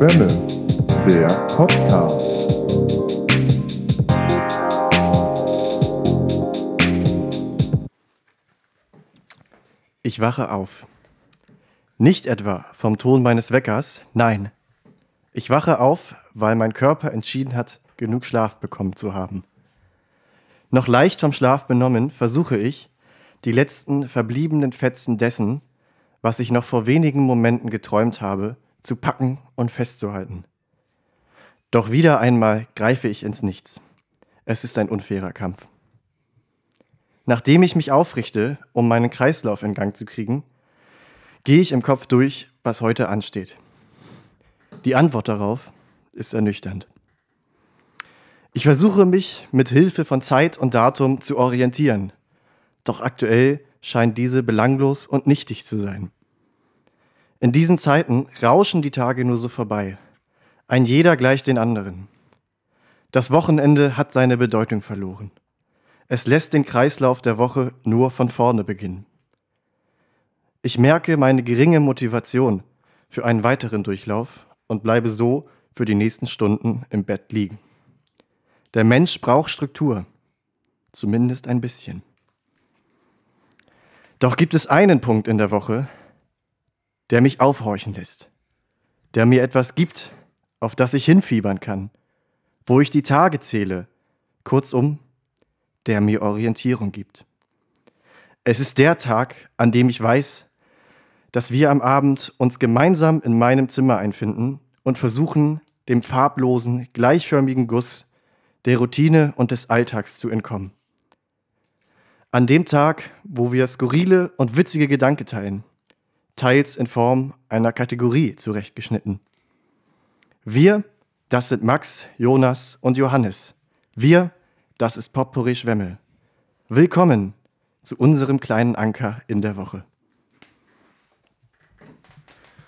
Schwämme, der Podcast. Ich wache auf. Nicht etwa vom Ton meines Weckers, nein. Ich wache auf, weil mein Körper entschieden hat, genug Schlaf bekommen zu haben. Noch leicht vom Schlaf benommen, versuche ich, die letzten verbliebenen Fetzen dessen, was ich noch vor wenigen Momenten geträumt habe, zu packen und festzuhalten. Doch wieder einmal greife ich ins Nichts. Es ist ein unfairer Kampf. Nachdem ich mich aufrichte, um meinen Kreislauf in Gang zu kriegen, gehe ich im Kopf durch, was heute ansteht. Die Antwort darauf ist ernüchternd. Ich versuche mich mit Hilfe von Zeit und Datum zu orientieren, doch aktuell scheint diese belanglos und nichtig zu sein. In diesen Zeiten rauschen die Tage nur so vorbei. Ein jeder gleich den anderen. Das Wochenende hat seine Bedeutung verloren. Es lässt den Kreislauf der Woche nur von vorne beginnen. Ich merke meine geringe Motivation für einen weiteren Durchlauf und bleibe so für die nächsten Stunden im Bett liegen. Der Mensch braucht Struktur, zumindest ein bisschen. Doch gibt es einen Punkt in der Woche, der mich aufhorchen lässt, der mir etwas gibt, auf das ich hinfiebern kann, wo ich die Tage zähle, kurzum, der mir Orientierung gibt. Es ist der Tag, an dem ich weiß, dass wir am Abend uns gemeinsam in meinem Zimmer einfinden und versuchen, dem farblosen, gleichförmigen Guss der Routine und des Alltags zu entkommen. An dem Tag, wo wir skurrile und witzige Gedanken teilen, teils in Form einer Kategorie zurechtgeschnitten. Wir, das sind Max, Jonas und Johannes. Wir, das ist Potpourri Schwemmel. Willkommen zu unserem kleinen Anker in der Woche.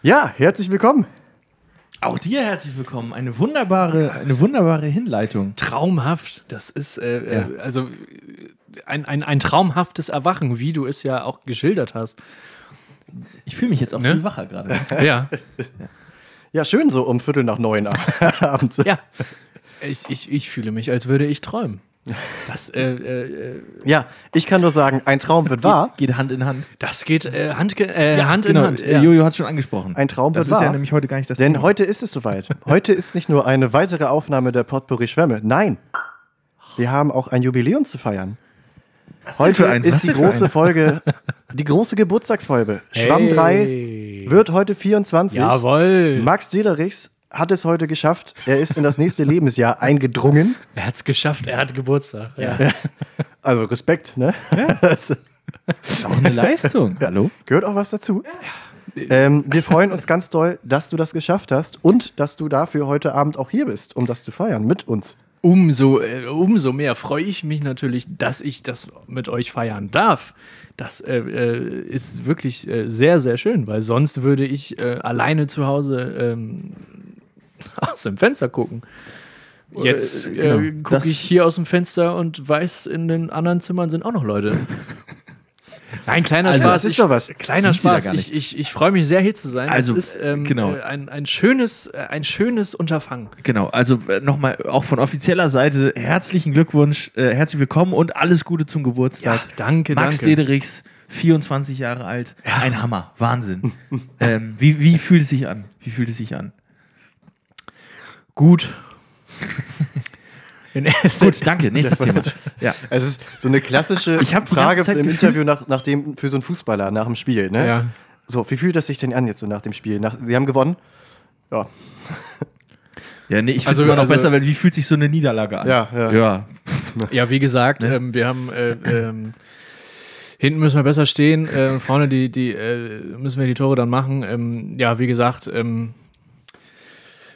Ja, herzlich willkommen. Auch dir herzlich willkommen. Eine wunderbare, eine wunderbare Hinleitung. Traumhaft. Das ist äh, ja. äh, also ein, ein, ein traumhaftes Erwachen, wie du es ja auch geschildert hast. Ich fühle mich jetzt auch ne? viel wacher gerade. ja. Ja, schön so um Viertel nach neun abends. Ja. Ich, ich, ich fühle mich, als würde ich träumen. Das, äh, äh, ja, ich kann nur sagen, ein Traum wird wahr. Geht, Hand in Hand. Das geht äh, Hand, äh, ja, Hand genau. in Hand. Ja. Jojo hat es schon angesprochen. Ein Traum das wird wahr. Das ist ja nämlich heute gar nicht das Denn Thema. heute ist es soweit. Heute ist nicht nur eine weitere Aufnahme der Potpourri Schwämme. Nein, wir haben auch ein Jubiläum zu feiern. Heute ist die große Folge, die große Geburtstagsfolge. Hey. Schwamm 3 wird heute 24. Jawohl. Max Diederichs hat es heute geschafft. Er ist in das nächste Lebensjahr eingedrungen. Er hat es geschafft, er hat Geburtstag. Ja. Also Respekt, ne? Ja. Das ist auch eine Leistung. Hallo? Gehört auch was dazu. Ähm, wir freuen uns ganz doll, dass du das geschafft hast und dass du dafür heute Abend auch hier bist, um das zu feiern mit uns. Umso, äh, umso mehr freue ich mich natürlich, dass ich das mit euch feiern darf. Das äh, äh ist wirklich äh, sehr, sehr schön, weil sonst würde ich äh, alleine zu Hause ähm, aus dem Fenster gucken. Jetzt genau. gucke ich hier aus dem Fenster und weiß, in den anderen Zimmern sind auch noch Leute. Nein, kleiner also, Spaß. Das ist doch was. Kleiner Spaß. Ich, ich, ich freue mich sehr, hier zu sein. Also, es ist ähm, genau. ein, ein, schönes, ein schönes Unterfangen. Genau, also nochmal auch von offizieller Seite herzlichen Glückwunsch, äh, herzlich willkommen und alles Gute zum Geburtstag. Ja, danke, Max danke. Dederichs, 24 Jahre alt. Ja. Ein Hammer, Wahnsinn. ähm, wie, wie fühlt es sich an? Wie fühlt es sich an? Gut. Gut, danke. Nächstes Thema. Ja. Es ist so eine klassische Frage im Interview nach, nach dem, für so einen Fußballer nach dem Spiel. Ne? Ja. So, wie fühlt das sich denn an jetzt so nach dem Spiel? Nach, Sie haben gewonnen? Ja. Ja, nee, ich finde also, es immer noch also, besser, weil wie fühlt sich so eine Niederlage an? Ja, ja. Ja, ja wie gesagt, ne? ähm, wir haben äh, ähm, hinten müssen wir besser stehen, äh, vorne die, die äh, müssen wir die Tore dann machen. Ähm, ja, wie gesagt, ähm,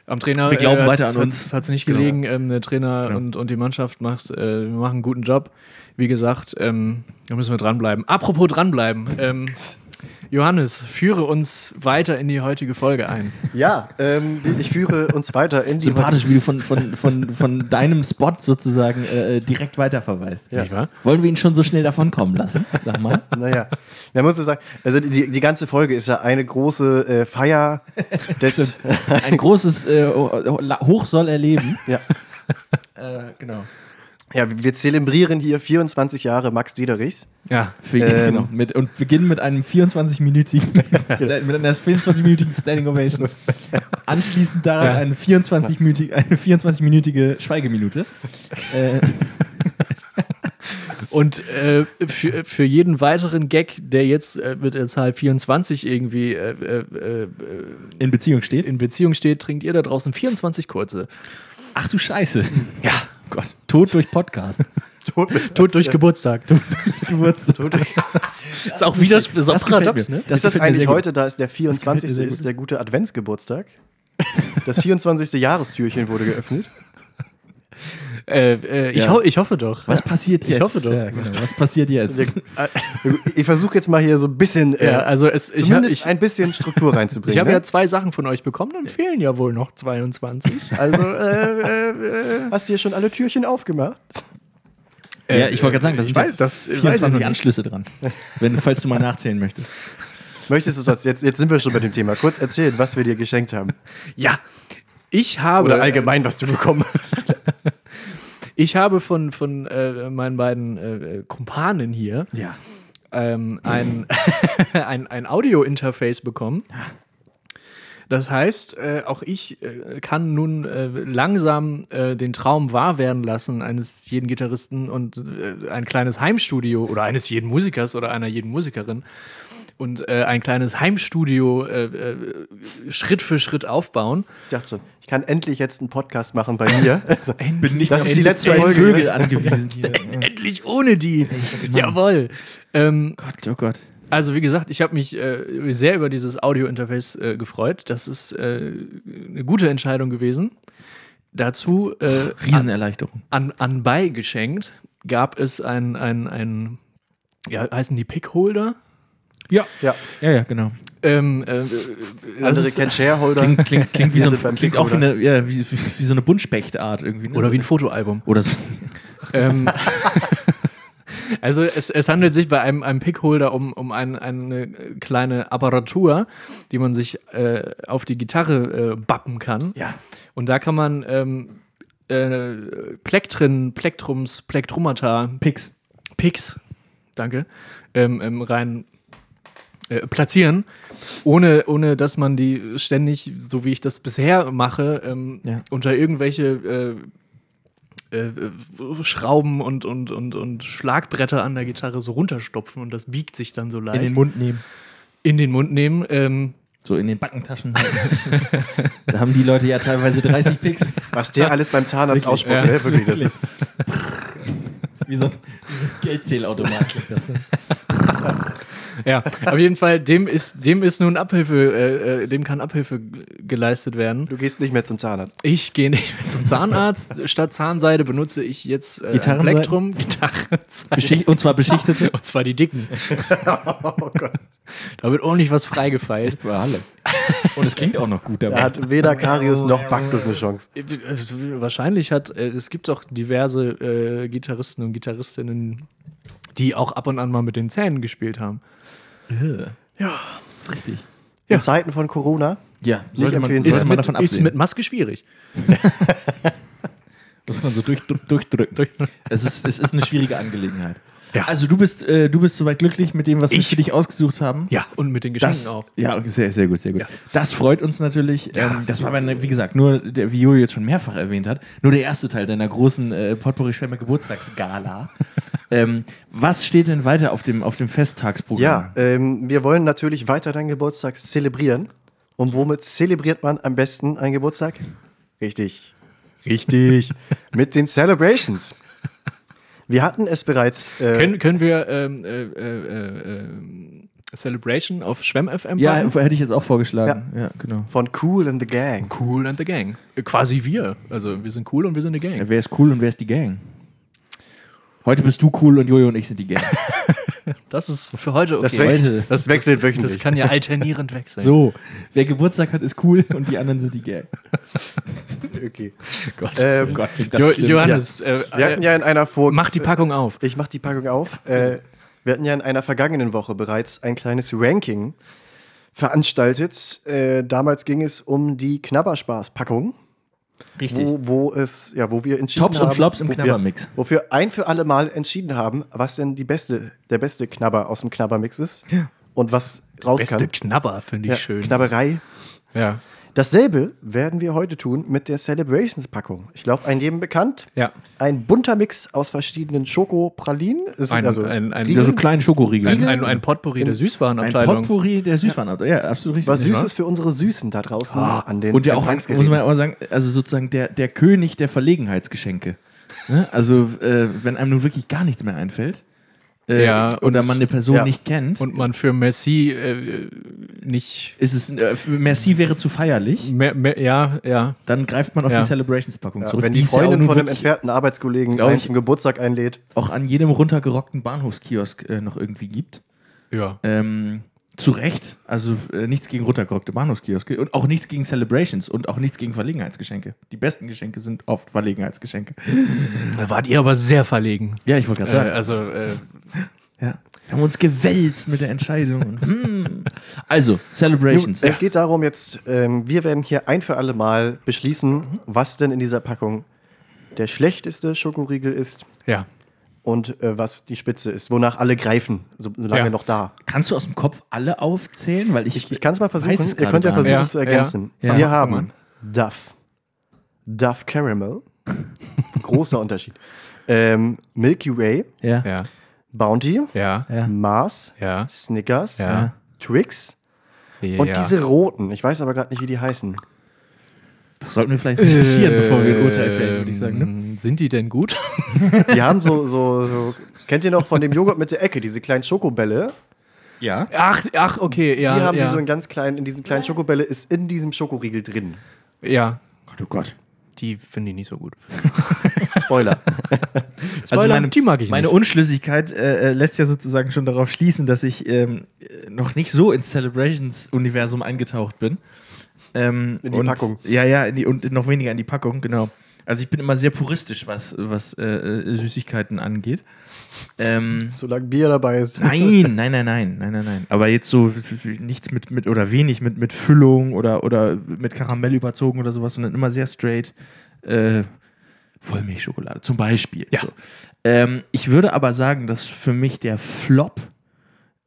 am Trainer wir glauben äh, weiter an uns. Hat es nicht gelegen. Genau. Ähm, der Trainer genau. und, und die Mannschaft macht, äh, wir machen einen guten Job. Wie gesagt, ähm, da müssen wir dranbleiben. Apropos dranbleiben. Ähm, Johannes, führe uns weiter in die heutige Folge ein. Ja, ähm, ich führe uns weiter in die. Sympathisch, wie du von, von, von, von deinem Spot sozusagen äh, direkt weiterverweist. Ja. Nicht wahr? Wollen wir ihn schon so schnell davonkommen lassen? Sag mal. Naja, man muss sagen, also die, die ganze Folge ist ja eine große äh, Feier des. Ein großes äh, Hoch soll erleben. ja. Äh, genau. Ja, wir zelebrieren hier 24 Jahre Max Diederichs. Ja. Für, Ähm. genau. Mit, und beginnen mit einem 24-minütigen mit einer 24-minütigen Standing Ovation. Anschließend daran Ja. eine 24-minütige eine 24-minütige Schweigeminute. Äh, Und äh, für, für jeden weiteren Gag, der jetzt äh, mit der Zahl 24 irgendwie äh, äh, äh, in Beziehung steht. in Beziehung steht, trinkt ihr da draußen 24 kurze. Ach du Scheiße. Ja. Gott. Tod durch Podcast. Tod durch Geburtstag. Geburtstag. ist auch wieder so Das gefällt paradox, ne? Das ist das eigentlich heute, da ist der gefällt mir 24. sehr ist der gute Adventsgeburtstag. Das 24. Jahrestürchen wurde geöffnet. Äh, äh, ich, Ja. ho ich hoffe doch. Was passiert Ich jetzt? hoffe doch. Ja, genau. Was passiert jetzt? Ich versuche jetzt mal hier so ein bisschen, äh, Ja, also es, ich, hab, zumindest ich, ein bisschen Struktur reinzubringen. ich habe ne? ja zwei Sachen von euch bekommen, dann fehlen ja wohl noch 22. Also, äh, äh, äh, Hast du hier schon alle Türchen aufgemacht? ja, ich wollte gerade sagen, das ich sind weiß- ja das weiß ich 24 noch nicht. Anschlüsse dran. Wenn, falls du mal nachzählen möchtest. Möchtest du das jetzt, jetzt sind wir schon bei dem Thema, kurz erzählen, was wir dir geschenkt haben. ja, ich habe. Oder allgemein, was du bekommen hast. Ich habe von, von äh, meinen beiden äh, Kumpanen hier Ja. ähm, ein, ein, ein Audio-Interface bekommen. Das heißt, äh, auch ich äh, kann nun äh, langsam äh, den Traum wahr werden lassen eines jeden Gitarristen und äh, ein kleines Heimstudio oder eines jeden Musikers oder einer jeden Musikerin und äh, ein kleines Heimstudio äh, äh, Schritt für Schritt aufbauen. Ich dachte schon, ich kann endlich jetzt einen Podcast machen bei mir. Also, Bin nicht Das ist die letzte zwei Folge, Vögel ne? angewiesen hier. Endlich ohne die. Jawohl. Ähm, Gott, oh Gott. Also wie gesagt, ich habe mich äh, sehr über dieses Audio-Interface äh, gefreut. Das ist äh, eine gute Entscheidung gewesen. Dazu äh, Riesenerleichterung. an, anbei geschenkt gab es ein, ein, ein ja, heißen die Pickholder? Ja. ja, Ja, ja, genau. Ähm, äh, das andere ist- kennen Shareholder. Klingt, klingt, klingt, wie, so ein, klingt auch wie, eine, ja, wie, wie, wie so eine Buntspechtart irgendwie. Ne? oder wie ein Fotoalbum. Oder so. Ähm, also es, es handelt sich bei einem, einem Pickholder um, um ein, eine kleine Apparatur, die man sich äh, auf die Gitarre äh, bappen kann. Ja. Und da kann man ähm, äh, Plektren, Plektrums, Plektrumata, Pix. Picks, danke, ähm, ähm, rein äh, platzieren, ohne, ohne dass man die ständig, so wie ich das bisher mache, ähm, Ja. unter irgendwelche äh, äh, Schrauben und, und, und, und Schlagbretter an der Gitarre so runterstopfen und das biegt sich dann so leicht In den Mund nehmen. in den Mund nehmen. Ähm, So in den Backentaschen. da haben die Leute ja teilweise 30 Pix. Was der alles beim Zahnarzt ausspuckt, Ja. ne? Wirklich, das ist. Wie so ein, wie so ein Geldzählautomat. klingt das, ne? ja, auf jeden Fall, dem ist, dem ist nun Abhilfe, äh, äh, dem kann Abhilfe geleistet werden. Du gehst nicht mehr zum Zahnarzt. Ich gehe nicht mehr zum Zahnarzt. Statt Zahnseide benutze ich jetzt äh, ein Gitarrenseide? Plektrum. Gitarrenseide. Und zwar beschichtete. Und zwar die dicken. Oh Gott. Da wird ordentlich was freigefeilt. Alle. Und es klingt auch noch gut Da dabei. hat weder Karius noch Baktus eine Chance. Es- Wahrscheinlich hat, äh, es gibt auch diverse äh, Gitarristen und Gitarristinnen, die auch ab und an mal mit den Zähnen gespielt haben. Ja. ist richtig. In Zeiten von Corona. Ja, Nicht sollte man, empfehlenswert. sollte Ist man mit, davon ist absehen. mit Maske schwierig. Muss man so durch, durchdrücken. es, ist, es ist eine schwierige Angelegenheit. Ja. Also du bist, äh, du bist soweit glücklich mit dem, was wir Ich- für dich ausgesucht haben. Ja, und mit den Geschenken Das, auch. ja, sehr, sehr gut, sehr gut. Ja. Das freut uns natürlich. Ja. Ähm, das war, aber, wie gesagt, nur, der, wie Jojo jetzt schon mehrfach erwähnt hat, nur der erste Teil deiner großen äh, Potpourri Schwemme Geburtstagsgala. Ähm, was steht denn weiter auf dem, auf dem Festtagsprogramm? Ja, ähm, wir wollen natürlich weiter deinen Geburtstag zelebrieren. Und womit zelebriert man am besten einen Geburtstag? Richtig. Richtig. Mit den Celebrations. Wir hatten es bereits. Äh, Können, können wir ähm, äh, äh, äh, Celebration auf Schwemm FM Ja, hätte ich jetzt auch vorgeschlagen. Ja, genau. von Cool and the Gang. Cool and the Gang. Äh, Quasi wir. Also wir sind cool und wir sind eine Gang. Ja, wer ist cool und wer ist die Gang? Heute bist du cool und Jojo und ich sind die Gang. Das ist für heute okay. Das, we Heute. das wechselt wöchentlich. Das kann ja alternierend wechseln. So, wer Geburtstag hat, ist cool und die anderen sind die gay. okay. Gott. Ähm, Gott, jo Johannes, äh, Wir hatten ja in einer Vor mach die Packung auf. Ich mach die Packung auf. Äh, wir hatten ja in einer vergangenen Woche bereits ein kleines Ranking veranstaltet. Äh, damals ging es um die Knabberspaß-Packung. Richtig. Wo, wo es, ja, wo wir entschieden Tops und haben, Flops im wo wir- Knabbermix. Wo wir ein für alle Mal entschieden haben, was denn die beste, der beste Knabber aus dem Knabbermix ist und was raus Beste kann. Knabber, finde ich Ja, schön. Knabberei. Ja. Dasselbe werden wir heute tun mit der Celebrations-Packung. Ich glaube, ein jedem bekannt. Ja. Ein bunter Mix aus verschiedenen Schokopralinen. Es Ein- also ein- ein- Riegel, so kleine Schokoriegel. Ein, ein, ein Potpourri der Ein Süßwarenabteilung. Potpourri der Süßwarenabteilung. Ja, absolut richtig. was. Süßes für unsere Süßen da draußen an den Und ja auch, muss man ja auch sagen, also sozusagen der, der König der Verlegenheitsgeschenke. Ne? Also, äh, wenn einem nun wirklich gar nichts mehr einfällt äh, Ja, oder und- man eine Person ja. nicht kennt, Und man für Messi äh, nicht. ist es, äh, Merci wäre zu feierlich, Mehr, mehr, ja, ja. dann greift man auf Ja. die Celebrations-Packung ja, zurück. wenn die auch Freundin von einem entfernten Arbeitskollegen einen zum Geburtstag einlädt. auch an jedem runtergerockten Bahnhofskiosk äh, noch irgendwie gibt. Ja. Ähm, zu Recht. Also äh, nichts gegen runtergerockte Bahnhofskioske und auch nichts gegen Celebrations und auch nichts gegen Verlegenheitsgeschenke. Die besten Geschenke sind oft Verlegenheitsgeschenke. Da wart ihr aber sehr verlegen. Ja, ich wollte gerade Äh, sagen. also, äh, Ja. Wir haben uns gewälzt mit der Entscheidung. Hm. Also, Nun, Celebrations. es geht darum jetzt, ähm, wir werden hier ein für alle Mal beschließen, was denn in dieser Packung der schlechteste Schokoriegel ist ja. Und äh, was die Spitze ist, wonach alle greifen, so, solange Ja. noch da. Kannst du aus dem Kopf alle aufzählen? Weil ich, Ich, ich kann es mal versuchen, ihr könnt ja versuchen Ja, zu ergänzen. ja. Wir haben. Duff, Duff Caramel, großer Unterschied, ähm, Milky Way, Ja. Ja. Bounty, Ja. Ja. Mars, Ja. Snickers, Ja. Twix ja. und diese roten. Ich weiß aber gerade nicht, wie die heißen. Das sollten wir vielleicht recherchieren, bevor wir ein Urteil fällen, würde ich sagen. Ne? Ähm, Sind die denn gut? Die haben so, so, so. Kennt ihr noch von dem Joghurt mit der Ecke, diese kleinen Schokobälle? Ja. Ach, ach, okay, ja. die haben ja. die so in ganz kleinen, in diesen kleinen Schokobälle ist in diesem Schokoriegel drin. ja. Gott, oh Gott. Die finde ich nicht so gut. Spoiler. Spoiler, meine, die mag ich meine nicht. Unschlüssigkeit äh, äh, lässt ja sozusagen schon darauf schließen, dass ich ähm, äh, noch nicht so ins Celebrations-Universum eingetaucht bin. Ähm, In die und, Packung. Ja, ja, in die, und noch weniger in die Packung, genau. Also ich bin immer sehr puristisch, was, was äh, äh, Süßigkeiten angeht. Ähm, Solange Bier dabei ist. Nein, nein, nein, nein, nein, nein, nein. Aber jetzt so nichts mit, mit oder wenig mit, mit Füllung oder, oder mit Karamell überzogen oder sowas, sondern immer sehr straight. Äh, Vollmilchschokolade zum Beispiel. Ja. So. Ähm, ich würde aber sagen, dass für mich der Flop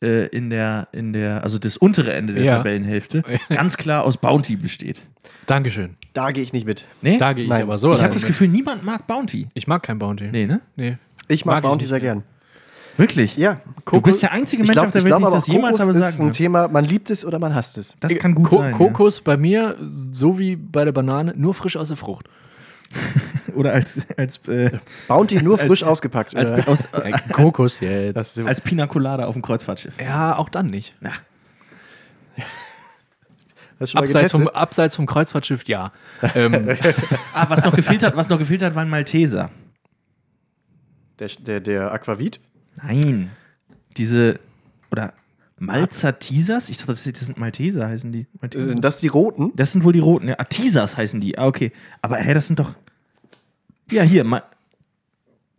äh, in der, in der, also das untere Ende der Ja. Tabellenhälfte, ganz klar aus Bounty besteht. Dankeschön. Da gehe ich nicht mit. Nee? Da gehe ich Nein. aber so ich habe das. Gefühl, niemand mag Bounty. Ich mag kein Bounty. Nee, ne? Nee. Ich mag, Mag ich Bounty nicht sehr gern. Wirklich? Ja. Du bist der einzige Mensch auf der Welt, der aber das jemals Kokos habe ist sagen ein kann. Thema, man liebt es oder man hasst es. Das kann gut Ko sein. Kokos bei mir, so wie bei der Banane, nur frisch aus der Frucht. Ja. Oder als, als, äh, Bounty nur Als- frisch ausgepackt. als, oder? aus, Äh, Kokos jetzt. Als Pina Colada auf dem Kreuzfahrtschiff. ja, auch dann nicht. Mal Abseits vom, abseits vom Kreuzfahrtschiff, ja. ähm, Ah, was noch gefehlt hat, was noch gefehlt hat, waren Malteser. Der, der, der Aquavit? Nein. Diese, oder Malzer Teasers? Ich dachte, das das sind Malteser, heißen die. Malteser. Sind das die roten? Das sind wohl die roten. Ja. Ah, Teasers heißen die. Ah, okay. Aber hä, das sind doch. Ja, hier, Mal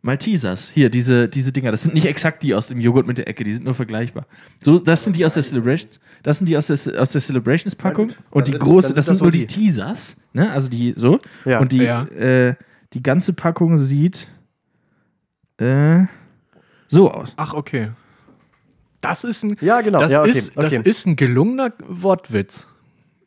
Maltesers. Hier, diese, diese Dinger. Das sind nicht exakt die aus dem Joghurt mit der Ecke, die sind nur vergleichbar. So, das sind die aus der Celebrations. Das sind die aus der, aus der Celebrations-Packung. Und die große, das sind nur so die die. Teasers. Ne? Also die so. Ja. Und die, Ja. äh, die ganze Packung sieht äh, so aus. ach, okay. Das ist ein, Ja, genau. das, ja, okay, ist, das okay. ist ein gelungener Wortwitz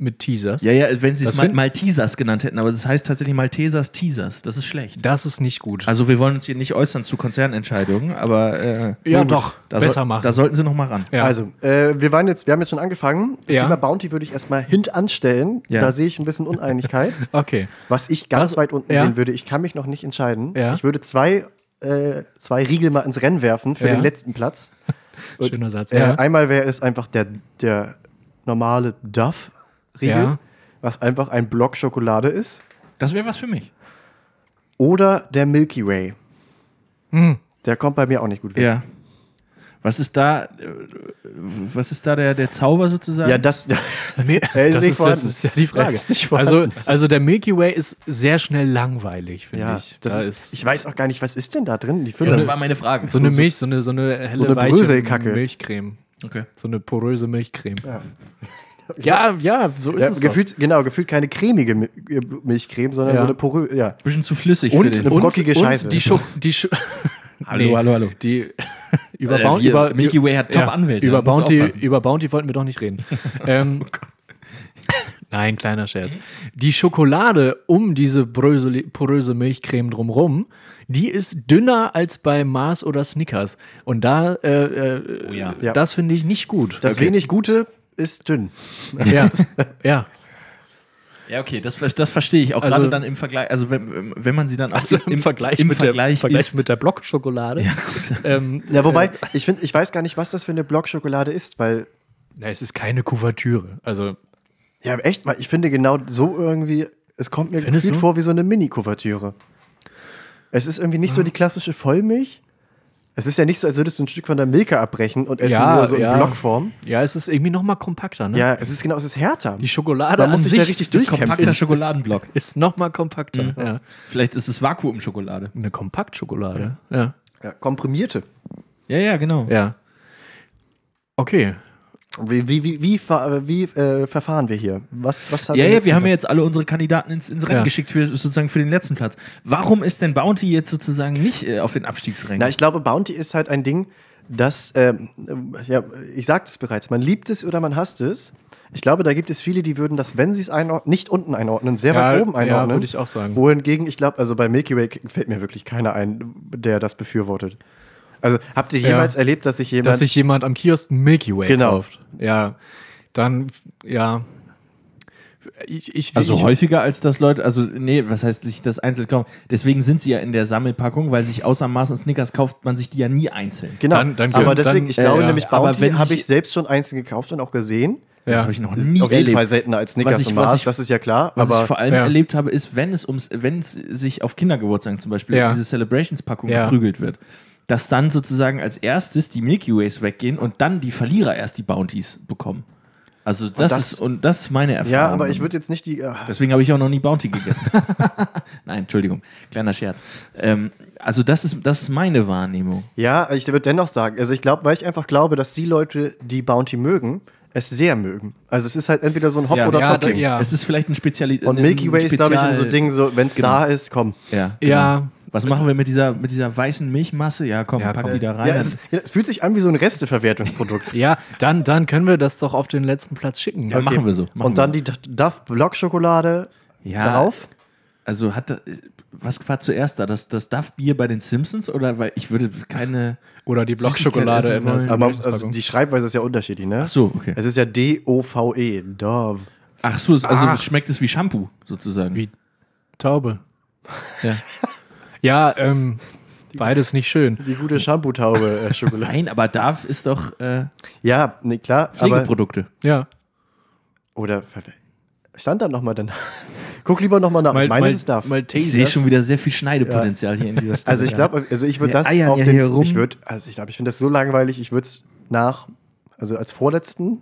mit Teasers. Ja, ja, wenn sie es Das mal Maltesers genannt hätten, aber es heißt tatsächlich Maltesers Teasers. Das ist schlecht. Das ist nicht gut. Also wir wollen uns hier nicht äußern zu Konzernentscheidungen, aber äh, ja, gut, doch. da besser soll- machen. Da sollten sie noch mal ran. ja. Also, äh, wir waren jetzt, wir haben jetzt schon angefangen. Das Ja. Thema Bounty würde ich erstmal hintanstellen. Ja. Da sehe ich ein bisschen Uneinigkeit. okay. Was ich ganz Was? weit unten Ja. sehen würde, ich kann mich noch nicht entscheiden. Ja. Ich würde zwei, äh, zwei Riegel mal ins Rennen werfen für Ja. den letzten Platz. Und, Schöner Satz. Äh, Ja. Einmal wäre es einfach der, der normale Duff-Riegel, Ja. was einfach ein Block Schokolade ist. Das wäre was für mich. Oder der Milky Way. Hm. Der kommt bei mir auch nicht gut weg. Ja. Was ist da, was ist da der, der Zauber sozusagen? Ja, das. Nee, Er ist das, nicht ist, das ist ja die Frage. Ist nicht also, also der Milky Way ist sehr schnell langweilig, finde ja, ich. das Da ist, ich weiß auch gar nicht, was ist denn da drin? Die Ja, das war meine Frage. so eine Milch, so eine, so eine helle, eine weiche Bröselkacke. Milchcreme. okay. So eine poröse Milchcreme. Ja, ja, so ist ja, es. gefühlt, genau, gefühlt keine cremige Mi- äh, Milchcreme, sondern Ja. so eine poröse. Ja. Bisschen zu flüssig Und, den. eine und, brockige Scheiße. und die Scho die Scho Hallo, Nee, hallo, hallo. Die über, Äh, Bounty, wir- über Milky Way hat ja, Top-Anwälte, Über Bounty, über Bounty wollten wir doch nicht reden. ähm, Oh Nein, kleiner Scherz. Die Schokolade um diese bröse, poröse Milchcreme drumrum, die ist dünner als bei Mars oder Snickers. Und da, äh, äh, Oh ja. Ja. das finde ich nicht gut. Das wenig Gute ist dünn. ja, ja. Ja, okay, das, das verstehe ich auch Also- gerade dann im Vergleich, also wenn, wenn man sie dann auch Also im, Vergleich, im mit, Vergleich der, Vergleich mit der Blockschokolade. ähm, Ja, wobei, ich finde, ich weiß gar nicht, was das für eine Blockschokolade ist, weil. na, es ist keine Kuvertüre. Also, Ja, echt, ich finde genau so irgendwie, es kommt mir gefühlt vor wie so eine Mini-Kuvertüre. Es ist irgendwie nicht so die klassische Vollmilch. Es ist ja nicht so, als würdest du ein Stück von der Milka abbrechen und essen Ja, nur so in ja. Blockform. ja, es ist irgendwie noch mal kompakter. Ne? Ja, es ist genau, es ist härter. Die Schokolade Man muss an sich sich da richtig ist durchkämpfen. kompakter Ist, Schokoladenblock. ist noch mal kompakter. Ja. Vielleicht ist es Vakuumschokolade. Eine Kompaktschokolade. Ja. Ja, komprimierte. Ja, ja, genau. Ja. Okay. Wie, wie, wie, wie, wie äh, verfahren wir hier? Was, was hat Ja, ja, wir haben ja jetzt alle unsere Kandidaten ins, ins Rennen Ja. geschickt für sozusagen für den letzten Platz. Warum ist denn Bounty jetzt sozusagen nicht äh, auf den Abstiegsrängen? Na, ich glaube, Bounty ist halt ein Ding, das, ähm, äh, ja, ich sagte es bereits, man liebt es oder man hasst es. Ich glaube, da gibt es viele, die würden das, wenn sie es einordnen, nicht unten einordnen, sehr weit oben ja, einordnen. würde ich auch sagen. Wohingegen, ich glaube, also bei Milky Way fällt mir wirklich keiner ein, der das befürwortet. Also, habt ihr Ja. jemals erlebt, dass sich jemand. Dass sich jemand am Kiosk ein Milky Way Genau. kauft. Ja. Dann, ja. Ich, ich, also ich, häufiger als das Leute, also nee, was heißt sich das einzeln kaufen? Deswegen sind sie ja in der Sammelpackung, weil sich außer Mars und Snickers kauft man sich die ja nie einzeln. genau, Dann- dann- aber dann- deswegen, ich äh, glaube ja. nämlich, Aber Bounty habe ich selbst schon einzeln gekauft und auch gesehen. Das Ja. habe ich noch nie Auf jeden erlebt. Fall seltener als Snickers Was ich- und was Mars, ich- das ist ja klar. Was aber ich vor allem Ja. erlebt habe, ist, wenn es ums, wenn es sich auf Kindergeburtstagen zum Beispiel Ja. diese Celebrations-Packung Ja. geprügelt wird, dass dann sozusagen als erstes die Milky Ways weggehen und dann die Verlierer erst die Bounties bekommen. Also das, das- ist und das ist meine Erfahrung. ja, aber ich würde jetzt nicht die. äh, Deswegen habe ich auch noch nie Bounty gegessen. Nein, Entschuldigung, kleiner Scherz. Ähm, also das ist, das ist meine Wahrnehmung. Ja, ich würde dennoch sagen, also ich glaube, weil ich einfach glaube, dass die Leute, die Bounty mögen, es sehr mögen. Also es ist halt entweder so ein Hop Ja. oder Ja, Top-Ding. ja. Es ist vielleicht ein Speziali Und Milky Way ist, glaube ich, ein so Spezial- Ding, so, wenn es Genau. da ist, komm. Ja, Ja. Was machen wir mit dieser, mit dieser weißen Milchmasse? Ja, komm, Ja, pack komm. die da rein. Ja, es, ist, ja, es fühlt sich an wie so ein Resteverwertungsprodukt. Ja, dann, dann können wir das doch auf den letzten Platz schicken. Ja, machen wir so. machen Und dann wir die Duff Blockschokolade Ja. drauf. Also hat was war zuerst da? Das, das Duff-Bier bei den Simpsons? Oder weil ich würde keine. Oder die Blockschokolade essen in der wollen. Aber also die Schreibweise ist ja unterschiedlich, ne? Ach so, okay. Es ist ja D-O-V-E. Dove. Ach so, also Ach. es schmeckt es wie Shampoo sozusagen. Wie Taube. Ja. Ja, ähm, beides nicht schön. Die gute Shampoo-Taube äh, Schokolade. Nein, aber Duff ist doch äh, ja, nee, klar. Aber, Pflegeprodukte. Ja. oder stand da nochmal dann? Guck lieber nochmal nach. Mal, Meines mal, ist Duff. Ich sehe schon wieder sehr viel Schneidepotenzial hier in dieser Stelle. Also ich glaube, also ich würde das eiern auf ja den, hier rum. ich würde, also ich glaube, ich finde das so langweilig, ich würde es nach, also als vorletzten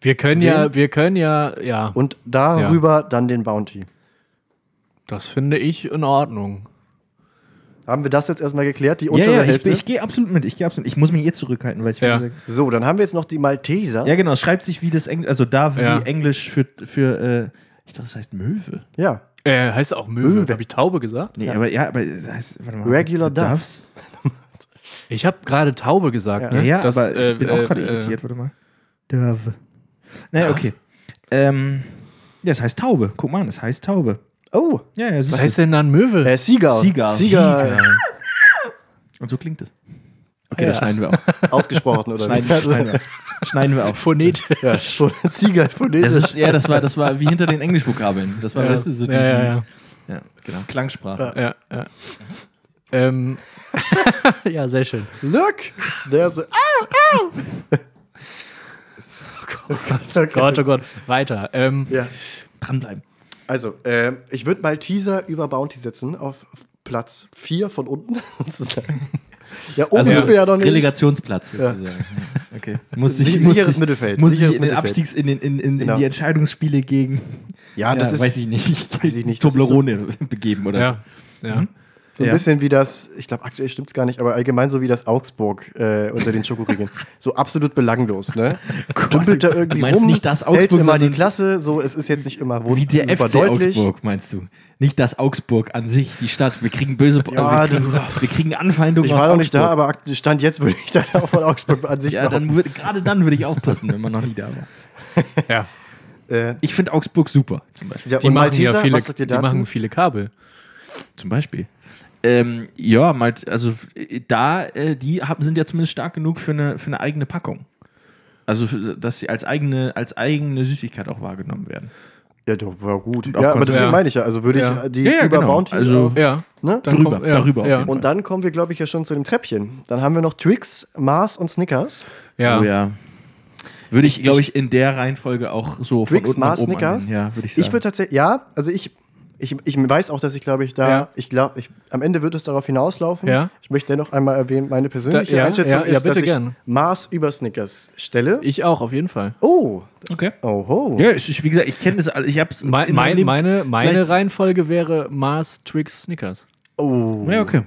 Wir können ja, wir können ja, ja, und darüber dann den Bounty. das finde ich in Ordnung. Haben wir das jetzt erstmal geklärt, die ja, untere ja, ich, Hälfte? ich gehe absolut mit. Ich gehe absolut. Ich muss mich eh zurückhalten, weil ich Ja. gesagt, so, dann haben wir jetzt noch die Malteser. Ja, genau. Es schreibt sich wie das Englisch, also da wie Ja. Englisch für, für äh, ich dachte, das heißt Möwe. Ja. Äh, heißt auch Möwe. Möwe. Habe ich Taube gesagt? Nee, aber ja, aber das heißt, warte mal. Regular. Duffs? Ich habe gerade Taube gesagt. Ja. Ne? Ja, ja, Das, aber äh, ich bin auch äh, gerade äh, irritiert, warte mal. Dove. Naja, okay. Ähm, ja, es heißt Taube. Guck mal, an, es heißt Taube. Oh, Ja, ja, Was heißt denn dann Möwe? äh, Seagull. Seagull. Seagull. Und so klingt es. Okay, Ja. das schneiden wir auch. Ausgesprochen, oder Schneiden, schneiden, wir. schneiden wir auch. Phonet. Ja, schon Seagull von Das ist, ja, das war, das war wie hinter den Englischvokabeln. Das war, Ja. weißt du, so die, ja, ja, ja. die- ja, genau, Klangsprache. ja, ja. Ähm, ja, sehr schön. Look, there's a, Gott, oh Gott. Weiter. Ähm, ja. Dranbleiben. Also, äh, ich würde Malteser über Bounty setzen auf, Platz 4 von unten sozusagen. Ja, oben Also sind wir ja noch nicht. Relegationsplatz sozusagen. Ja. Okay. Muss Sich- ich, muss sicheres ich, Mittelfeld, Muss ich sicheres in den. Abstiegs, in, den, in, in, Genau. in die Entscheidungsspiele gegen Ja, das ist weiß ich nicht, weiß ich nicht, ist so- Toblerone begeben oder Ja. ja. So ein ja. bisschen wie das, ich glaube, aktuell stimmt es gar nicht, aber allgemein so wie das Augsburg äh, unter den Schokoriegeln. so absolut belanglos, ne? Dümpelt da irgendwie Meinst rum, nicht das Augsburg, immer die Klasse, so, es ist jetzt nicht immer so. Wie der FC deutlich. Augsburg, meinst du? Nicht das Augsburg an sich, die Stadt. Wir kriegen böse Ja, wir, kriegen, wir kriegen Anfeindungen Ich aus war noch nicht da, Augsburg. aber Stand jetzt würde ich da auch von Augsburg an sich Ja, dann würd- gerade dann würde ich aufpassen, wenn man noch nie da war. ja. äh, Ich finde Augsburg super, zum Beispiel. ja, Die machen Malteser, ja viele, was sagt ihr die machen viele Kabel. Zum Beispiel. Ähm, ja, mal, also da, äh, die haben, sind ja zumindest stark genug für eine, für eine eigene Packung. Also, dass sie als eigene, als eigene Süßigkeit auch wahrgenommen werden. Ja, doch, war gut. Ja, aber deswegen Ja. meine ich ja, also würde ich Ja. äh, die Ja, ja, über genau. Bounty Also- auf, Ja. ne? Dann Darüber, kommt- ja, darüber. Und dann kommen wir, glaube ich, ja schon zu dem Treppchen. Dann haben wir noch Twix, Mars und Snickers. Ja. Oh ja. Würde ich, glaube ich, in der Reihenfolge auch so Twix, von unten nach Mars, oben Snickers? angehen. Ja, würde ich sagen. Ich würde tatsächlich, ja, also ich, ich, ich weiß auch, dass ich glaube ich da, Ja. ich glaube, ich, am Ende wird es darauf hinauslaufen. Ja. Ich möchte dennoch einmal erwähnen, meine persönliche Da- ja, Einschätzung ja, ja, ist, dass bitte ich gern. Mars über Snickers stelle. Ich auch, auf jeden Fall. oh, okay. oho. Ja, ich, wie gesagt, ich kenne das alles. Ich habe es. Mein, mein, meine meine Reihenfolge wäre Mars, Twix, Snickers. Oh. Ja, okay.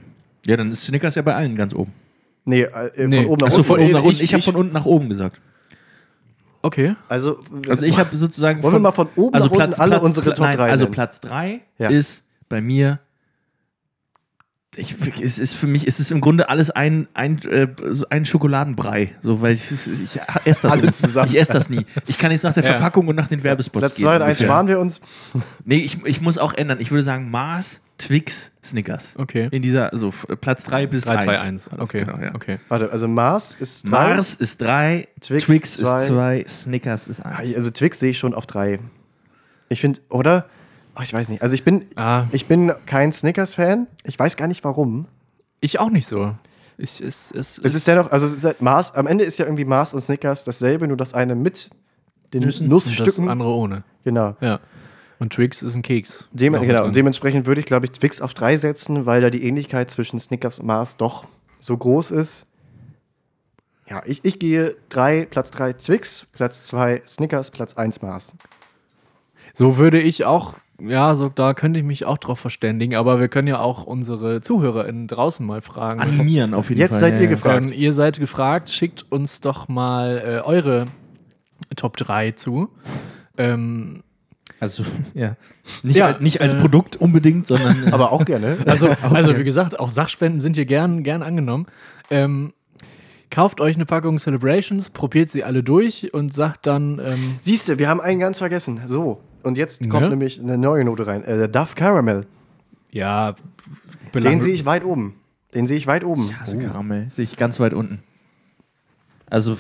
Ja, dann ist Snickers ja bei allen ganz oben. Nee, äh, Nee. von oben nach Achso, unten. von oben nach Ich- unten. Ich, habe ich- von unten nach oben gesagt. Okay. Also, Also ich habe sozusagen. Wollen wir mal von oben also nach unten Platz, alle Platz, unsere Top nein, 3 Also nennen? Platz 3 Ja. ist bei mir. Ich, es ist für mich, es ist im Grunde alles ein, ein, äh, ein Schokoladenbrei. So, weil ich, ich esse das Alles nie. zusammen. Ich esse das nie. Ich kann jetzt nach der Ja. Verpackung und nach den Werbespots Platz gehen. 2 und 1 ungefähr. sparen wir uns. Nee, ich, ich muss auch ändern. Ich würde sagen Mars, Twix, Snickers. Okay. In dieser, also Platz 3 bis 3, 2, 1. 1. Okay. Genau, ja. okay. Warte, also Mars ist 3. Mars ist 3, Twix Twix, zwei. ist 2, Snickers ist 1. Also Twix sehe ich schon auf 3. Ich finde, oder? Ach, ich weiß nicht. Also ich bin, Ah, ich bin kein Snickers-Fan. Ich weiß gar nicht warum. ich auch nicht so. Ich, es, es, Es ist dennoch, also es ist halt Mars, am Ende ist ja irgendwie Mars und Snickers dasselbe, nur das eine mit den Nüssen. das Nussstücken. andere ohne. Genau. Ja. Und Twix ist ein Keks. Dem, genau. Und dementsprechend würde ich, glaube ich, Twix auf 3 setzen, weil da die Ähnlichkeit zwischen Snickers und Mars doch so groß ist. Ja, ich, ich gehe 3, Platz 3 Twix, Platz 2 Snickers, Platz 1 Mars. So würde ich auch, ja, so da könnte ich mich auch drauf verständigen, aber wir können ja auch unsere ZuhörerInnen draußen mal fragen. Animieren auf jeden Jetzt Fall. seid ja, ihr ja. gefragt. Ähm, ihr seid gefragt, schickt uns doch mal äh, eure Top 3 zu. Ähm, Also, ja. Nicht, Ja, als, nicht als äh, Produkt unbedingt, sondern. äh, Aber auch gerne. also, also, wie gesagt, auch Sachspenden sind hier gern, gern angenommen. Ähm, kauft euch eine Packung Celebrations, probiert sie alle durch und sagt dann, ähm, Siehst du, wir haben einen ganz vergessen. So, und jetzt kommt Ja. nämlich eine neue Note rein. Äh, der Duff Caramel. ja, Den sehe ich weit oben. Den sehe ich weit oben. also Karamell sehe ich ganz weit unten. Also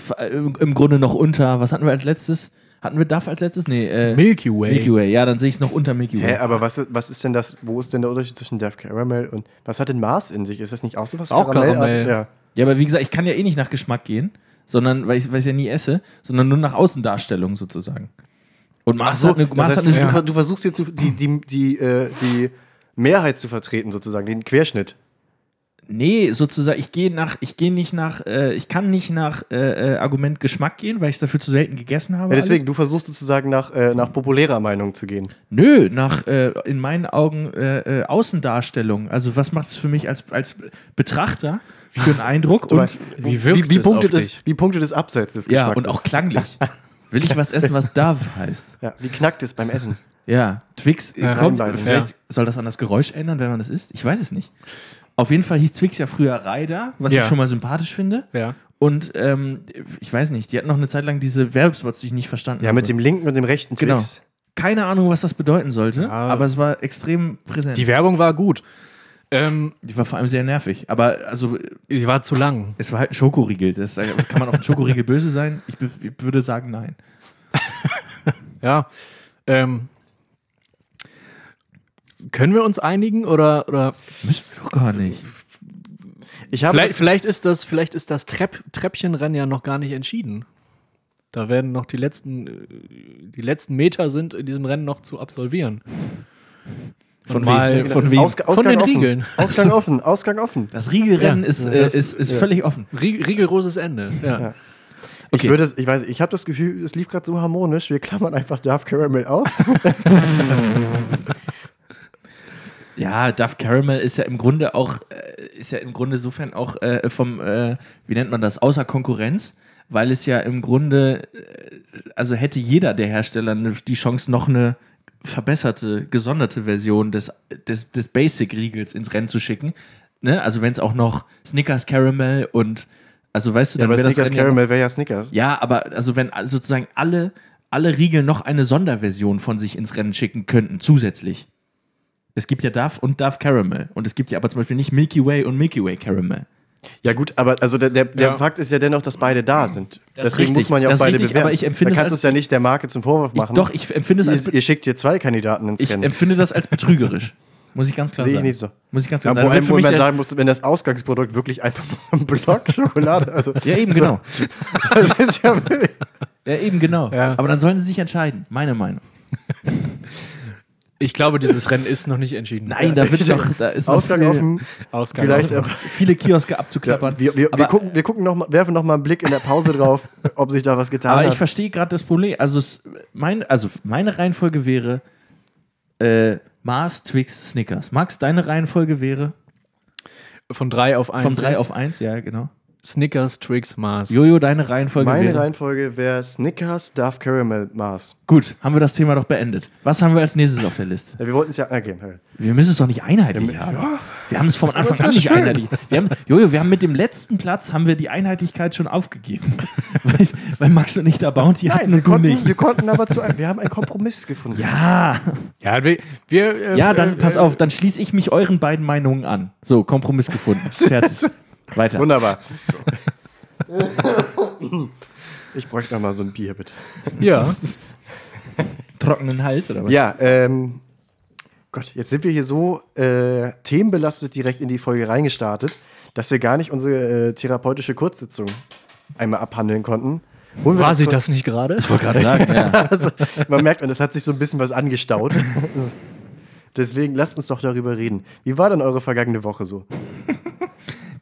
im Grunde noch unter. Was hatten wir als letztes? Hatten wir Duff als letztes? Nee, äh, Milky Way. Milky Way. Ja, dann sehe ich es noch unter Milky Way. Hä, aber was, ist- was ist denn das, wo ist denn der Unterschied zwischen Duff Caramel und, was hat denn Mars in sich? Ist das nicht auch so was Auch Karamell. Ja. Ja, aber wie gesagt, ich kann ja eh nicht nach Geschmack gehen, sondern weil ich weil ich ja nie esse, sondern nur nach Außendarstellung sozusagen. Und Mars so, hat eine, das Mars heißt, hat du, eine du, du versuchst jetzt die, die, die, äh, die Mehrheit zu vertreten, sozusagen, den Querschnitt. Nee, sozusagen, ich gehe nach, ich gehe nicht nach, äh, ich kann nicht nach äh, äh, Argument Geschmack gehen, weil ich es dafür zu selten gegessen habe. Ja, deswegen, alles. du versuchst sozusagen nach, äh, nach populärer Meinung zu gehen. Nö, nach äh, in meinen Augen äh, Außendarstellung. Also was macht es für mich als, als Betrachter für einen Eindruck und meinst, wie wirkt wie, wie, es punktet auf es, dich? wie punktet es abseits des ja Geschmacks? und auch klanglich. Will ich was essen, was Dove heißt? Ja, wie knackt es beim Essen? Ja, Twix Ja. kommt, vielleicht Ja. soll das an das Geräusch ändern, wenn man das isst. Ich weiß es nicht. Auf jeden Fall hieß Twix ja früher Ryder, was Ja. ich schon mal sympathisch finde. Ja. Und ähm, ich weiß nicht, die hatten noch eine Zeit lang diese Werbespots, die ich nicht verstanden Ja, habe. mit dem linken und dem rechten Genau. Twix. Keine Ahnung, was das bedeuten sollte, Ja. aber es war extrem präsent. Die Die, Werbung war gut. Ähm, war vor allem sehr nervig. Aber also, die war zu lang. es war halt ein Schokoriegel. Das, kann man auf einen Schokoriegel böse sein? Ich, be- ich würde sagen, nein. Ja. Ähm, können wir uns einigen oder, oder Müssen wir doch gar nicht. Ich habe vielleicht, vielleicht ist das, vielleicht ist das Trepp, Treppchenrennen ja noch gar nicht entschieden. Da werden noch die letzten, äh, die letzten Meter sind in diesem Rennen noch zu absolvieren. Von mal wem? Von wem? Ausg Von Ausgang den offen. Riegeln. Ausgang offen, Ausgang offen. Das Riegelrennen Ja. ist, äh, Das- ist, ist ja. völlig offen. Rie- Rigoroses Ende. Ja. Ja. Okay. Ich würde, ich weiß, ich habe das Gefühl, es lief gerade so harmonisch. Wir klammern einfach Darth Caramel aus. Ja, Duff Caramel ist ja im Grunde auch, äh, ist ja im Grunde insofern auch äh, vom, äh, wie nennt man das, außer Konkurrenz, weil es ja im Grunde, äh, also hätte jeder der Hersteller ne- die Chance, noch eine verbesserte, gesonderte Version des, des, des Basic-Riegels ins Rennen zu schicken. Ne? Also wenn es auch noch Snickers Caramel und, also weißt du, ja, dann aber wäre das Snickers ja noch- Caramel wäre ja Snickers. ja, aber also wenn sozusagen alle, alle Riegel noch eine Sonderversion von sich ins Rennen schicken könnten, zusätzlich. Es gibt ja Duff und Duff Caramel. Und es gibt ja aber zum Beispiel nicht Milky Way und Milky Way Caramel. Ja gut, aber also der, der, der Ja. Fakt ist ja dennoch, dass beide da sind. Das Deswegen richtig, muss man ja auch beide richtig, bewerben. aber ich empfinde da es kannst du es ja nicht der Marke zum Vorwurf Ich, machen. doch, ich empfinde es als, ihr, ihr schickt hier zwei Kandidaten ins ich Rennen. empfinde das als betrügerisch. Muss ich ganz klar Sehe ich sagen. nicht so. Muss ich ganz klar Ja, sagen. vor allem, für wo man sagen muss, wenn das Ausgangsprodukt wirklich einfach nur so ein Block Schokolade, also ja, eben so, genau. Das ist ja Ja, eben genau. Ja. Aber dann sollen sie sich entscheiden. Meine Meinung. Ich glaube, dieses Rennen ist noch nicht entschieden. Nein, da wird doch, da ist noch Ausgang viel, offen. Ausgang. Vielleicht, offen. viele Kioske abzuklappern. Ja, wir, wir, wir aber, gucken, wir gucken noch mal, werfen noch mal einen Blick in der Pause drauf, ob sich da was getan Aber ich hat. verstehe gerade das Problem. Also, es, mein, also meine Reihenfolge wäre äh, Mars, Twix, Snickers. Max, deine Reihenfolge wäre Von 3 auf 1. von 3 auf 1, ja, genau. Snickers, Twix, Mars. Jojo, deine Reihenfolge Meine wäre. Reihenfolge wäre Snickers, Darth Caramel, Mars. Gut, haben wir das Thema doch beendet. Was haben wir als nächstes auf der Liste? Ja, wir wollten es ja. Okay, Wir müssen es doch nicht einheitlich haben. Wir haben es von Anfang an nicht schön. einheitlich. Wir haben, Jojo, wir haben mit dem letzten Platz haben wir die Einheitlichkeit schon aufgegeben. weil, weil Max und ich da Bounty hatten Nein, wir und du konnten, nicht. wir konnten aber zu einem. Wir haben einen Kompromiss gefunden. Ja, Ja, wir. wir äh, ja, dann äh, pass äh, auf, dann schließe ich mich euren beiden Meinungen an. So, Kompromiss gefunden. Fertig. Weiter. Wunderbar. Ich bräuchte noch mal so ein Bier, bitte. Ja. Trockenen Hals oder was? Ja, ähm. Gott, jetzt sind wir hier so äh, themenbelastet direkt in die Folge reingestartet, dass wir gar nicht unsere äh, therapeutische Kurzsitzung einmal abhandeln konnten. War sie kurz- das nicht gerade? Ich wollte gerade sagen, ja. Also, man merkt, das hat sich so ein bisschen was angestaut. Deswegen lasst uns doch darüber reden. Wie war denn eure vergangene Woche so?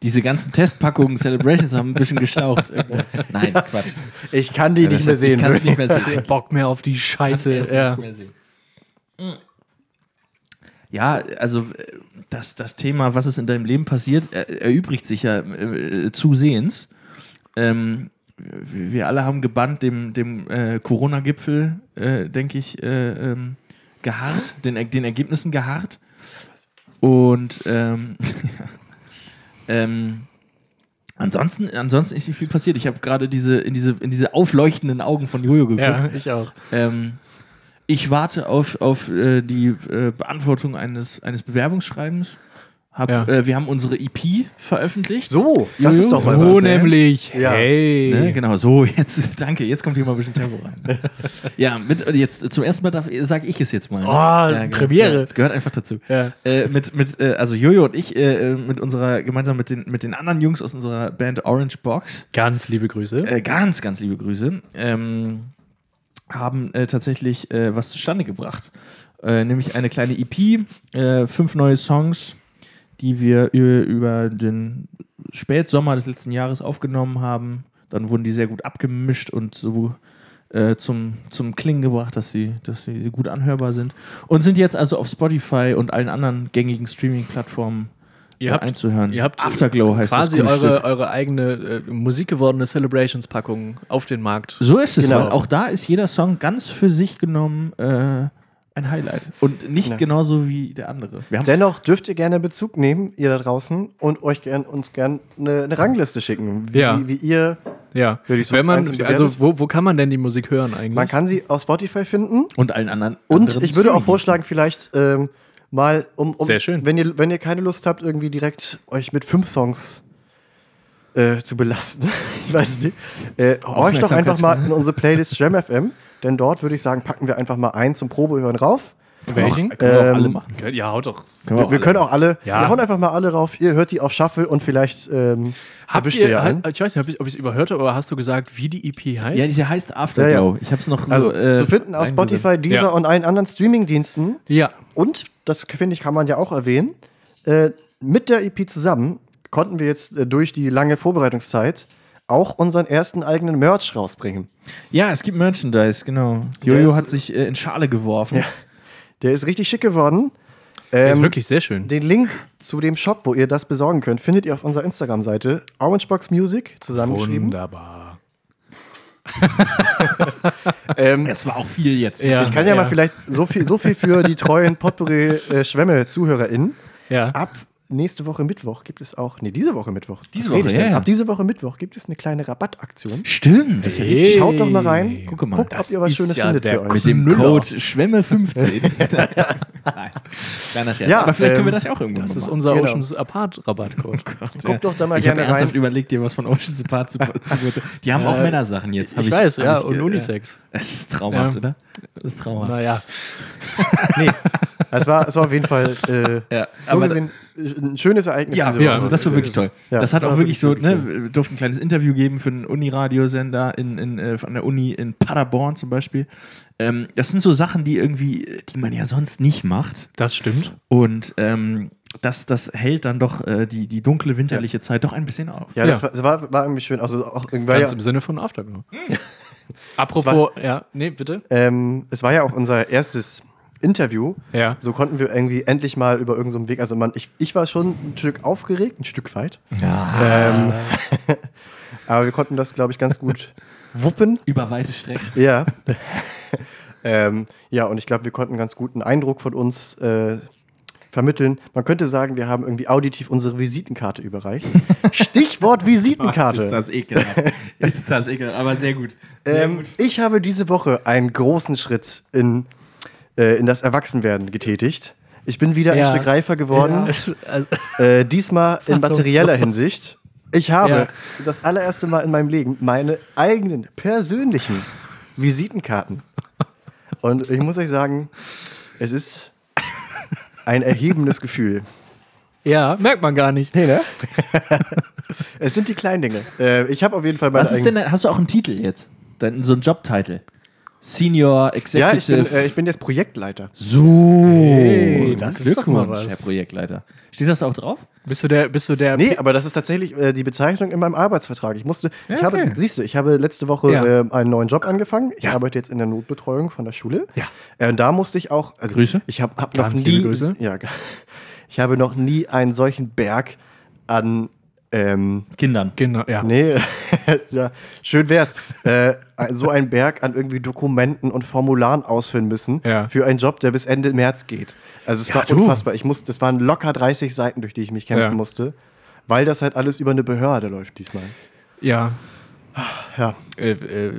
Diese ganzen Testpackungen, Celebrations haben ein bisschen geschlaucht. Nein, Quatsch. Ich kann die nicht mehr sehen. Ich kann es nicht mehr sehen. Bock mehr auf die Scheiße. Ja. Ja, also äh, das, das Thema, was ist in deinem Leben passiert, er, erübrigt sich ja äh, zusehends. Ähm, wir alle haben gebannt dem, dem äh, Corona-Gipfel, äh, denke ich, äh, ähm, geharrt, den, den Ergebnissen geharrt. Und ähm, ähm, ansonsten, ansonsten ist nicht viel passiert. Ich habe gerade diese, in, diese, in diese aufleuchtenden Augen von Jojo geguckt. ja, ich auch. Ähm, ich warte auf, auf äh, die äh, Beantwortung eines, eines Bewerbungsschreibens. Hab, Ja. äh, wir haben unsere EP veröffentlicht. So, das ist doch mal So was. nämlich. Ja. Hey. Ne, genau, so, jetzt, danke, jetzt kommt hier mal ein bisschen Tempo rein. ja, mit, jetzt zum ersten Mal sage ich es jetzt mal. Ne? Oh, ja, genau. Premiere. Ja, das gehört einfach dazu. Ja. Äh, mit, mit, äh, also Jojo und ich, äh, äh, mit unserer, gemeinsam mit den, mit den anderen Jungs aus unserer Band Orange Box, Ganz liebe Grüße. äh, ganz, ganz liebe Grüße, ähm, haben äh, tatsächlich äh, was zustande gebracht. Äh, nämlich eine kleine EP, äh, fünf neue Songs, die wir über, den Spätsommer des letzten Jahres aufgenommen haben. Dann wurden die sehr gut abgemischt und so äh, zum, zum Klingen gebracht, dass sie, dass sie gut anhörbar sind. Und sind jetzt also auf Spotify und allen anderen gängigen Streaming-Plattformen Ihr äh, habt- einzuhören. Ihr habt Afterglow heißt quasi das eure, eure eigene äh, musikgewordene Celebrations-Packung auf den Markt. So ist es, Genau. weil auch da ist jeder Song ganz für sich genommen äh, ein Highlight. Und nicht Ja. genauso wie der andere. Wir haben Dennoch dürft ihr gerne Bezug nehmen, ihr da draußen, und euch gern, uns gerne eine, eine Rangliste schicken, wie, Ja. wie ihr. Ja. Ja, die Songs Wenn man, also wo, wo kann man denn die Musik hören eigentlich? Man kann sie auf Spotify finden. und allen anderen. Und anderen ich würde auch vorschlagen, vielleicht ähm, mal, um, um Sehr schön. Wenn, ihr, wenn ihr keine Lust habt, irgendwie direkt euch mit fünf Songs äh, zu belasten, ich weiß nicht, äh, horcht doch einfach mal in unsere Playlist Jam FM, denn dort würde ich sagen, packen wir einfach mal einen zum Probehören rauf. Welchen? Können wir auch alle Ähm, machen. Ja, haut doch. Können Wir, wir können auch alle, Ja. wir hauen einfach mal alle rauf. Ihr hört die auf Shuffle und vielleicht ähm, Habt erwischt ihr, ihr ja einen. halt- ich weiß nicht, ob ich es überhört habe, aber hast du gesagt, wie die EP heißt? Ja, die heißt Afterglow. Ja, Ich habe es noch so. Also äh, zu finden auf. Spotify, Deezer Ja. und allen anderen Streamingdiensten ja. und, das finde ich, kann man ja auch erwähnen, äh, mit der EP zusammen konnten wir jetzt äh, durch die lange Vorbereitungszeit auch unseren ersten eigenen Merch rausbringen. Ja, es gibt Merchandise, genau. Der Jojo ist- hat sich äh, in Schale geworfen. Ja. Der ist richtig schick geworden. Das ist Ähm, wirklich sehr schön. Den Link zu dem Shop, wo ihr das besorgen könnt, findet ihr auf unserer Instagram-Seite Orangebox Music zusammengeschrieben. Wunderbar. Ähm, Das war auch viel jetzt. Ja, ich kann ja, mal vielleicht so viel, so viel für die treuen Potpourri-Schwämme-ZuhörerInnen. Ja. Ab nächste Woche Mittwoch gibt es auch, nee, diese Woche Mittwoch. Diese Woche, ich ja, ja. Ab diese Woche Mittwoch gibt es eine kleine Rabattaktion. Stimmt, das ist ja Hey. richtig. Schaut doch mal rein. Guck mal, Guckt, ob ihr was ist Schönes ja findet der für euch. Mit dem Knüller. Code Schwemme15. Nein, kleiner Scherz. Ja, Aber vielleicht können wir ähm, das ja auch irgendwann Das ist unser Genau. Oceans Apart Rabattcode. Guckt doch da mal ich habe gerne ernsthaft rein. überlegt, dir was von Oceans Apart zu, zu Die haben auch Äh, Männersachen jetzt. Ich, weiß, ja, ich, und Unisex. Es ist traumhaft, oder? Das ist traumhaft. Naja. Es war, es war auf jeden Fall äh, Ja, so aber- gesehen ein schönes Ereignis Ja, ja also das war wirklich toll. Ja, das hat auch war wirklich so, wirklich, wirklich ne, wir durften ein kleines Interview geben für einen Uni-Radiosender in, in, äh, an der Uni in Paderborn zum Beispiel. Ähm, das sind so Sachen, die irgendwie, die man ja sonst nicht macht. Das stimmt. Und ähm, das, das hält dann doch äh, die, die dunkle winterliche Zeit doch ein bisschen auf. Ja, das, Ja. War, das war, war irgendwie schön. Also auch irgendwie Ganz ja, im Sinne von Afterglow. Apropos, ja, nee, bitte. ähm, es war ja auch unser erstes Interview. Ja. So konnten wir irgendwie endlich mal über irgendeinen so einen Weg. Also man, ich, ich war schon ein Stück aufgeregt, ein Stück weit. Ähm, aber wir konnten das, glaube ich, ganz gut wuppen. Über weite Strecken. Ja. ähm, ja, und ich glaube, wir konnten einen ganz guten Eindruck von uns äh, vermitteln. Man könnte sagen, wir haben irgendwie auditiv unsere Visitenkarte überreicht. Stichwort Visitenkarte. Ist das ekelhaft. ist das ekelhaft, aber sehr gut. Sehr Ähm, gut. ich habe diese Woche einen großen Schritt in, äh, in das Erwachsenwerden getätigt. Ich bin wieder ein Ja. Stück reifer geworden. Also, Äh, diesmal in materieller Hinsicht. Ich habe Ja. das allererste Mal in meinem Leben meine eigenen persönlichen Visitenkarten. Und ich muss euch sagen, es ist ein erhebendes Gefühl. ja, merkt man gar nicht. Nee, ne? es sind die kleinen Dinge. Äh, ich habe auf jeden Fall meine Was ist denn, hast du auch einen Titel jetzt? Dein, so einen Jobtitel? Senior Ja, Executive. ich bin, äh, ich bin jetzt Projektleiter. so. Hey, das ist doch mal Glückwunsch, was. Herr Projektleiter. Steht das da auch drauf? Bist du der, bist du der Nee, aber das ist tatsächlich äh, die Bezeichnung in meinem Arbeitsvertrag. Ich musste, ich Ja, okay. habe, siehst du, ich habe letzte Woche Ja. äh, einen neuen Job angefangen. Ich Ja. arbeite jetzt in der Notbetreuung von der Schule. Ja. Äh, und da musste ich auch, also Grüße. ich habe hab noch Ganz nie, Grüße. ja, ich habe noch nie einen solchen Berg an, ähm, Kindern. Genau, ja. nee, ja, schön wär's, äh, so einen Berg an irgendwie Dokumenten und Formularen ausfüllen müssen Ja. für einen Job, der bis Ende März geht. Also es Ja, war du. unfassbar. Ich musste, das waren locker 30 Seiten, durch die ich mich kämpfen musste, weil das halt alles über eine Behörde läuft diesmal. Ja. Ja. Äh, äh,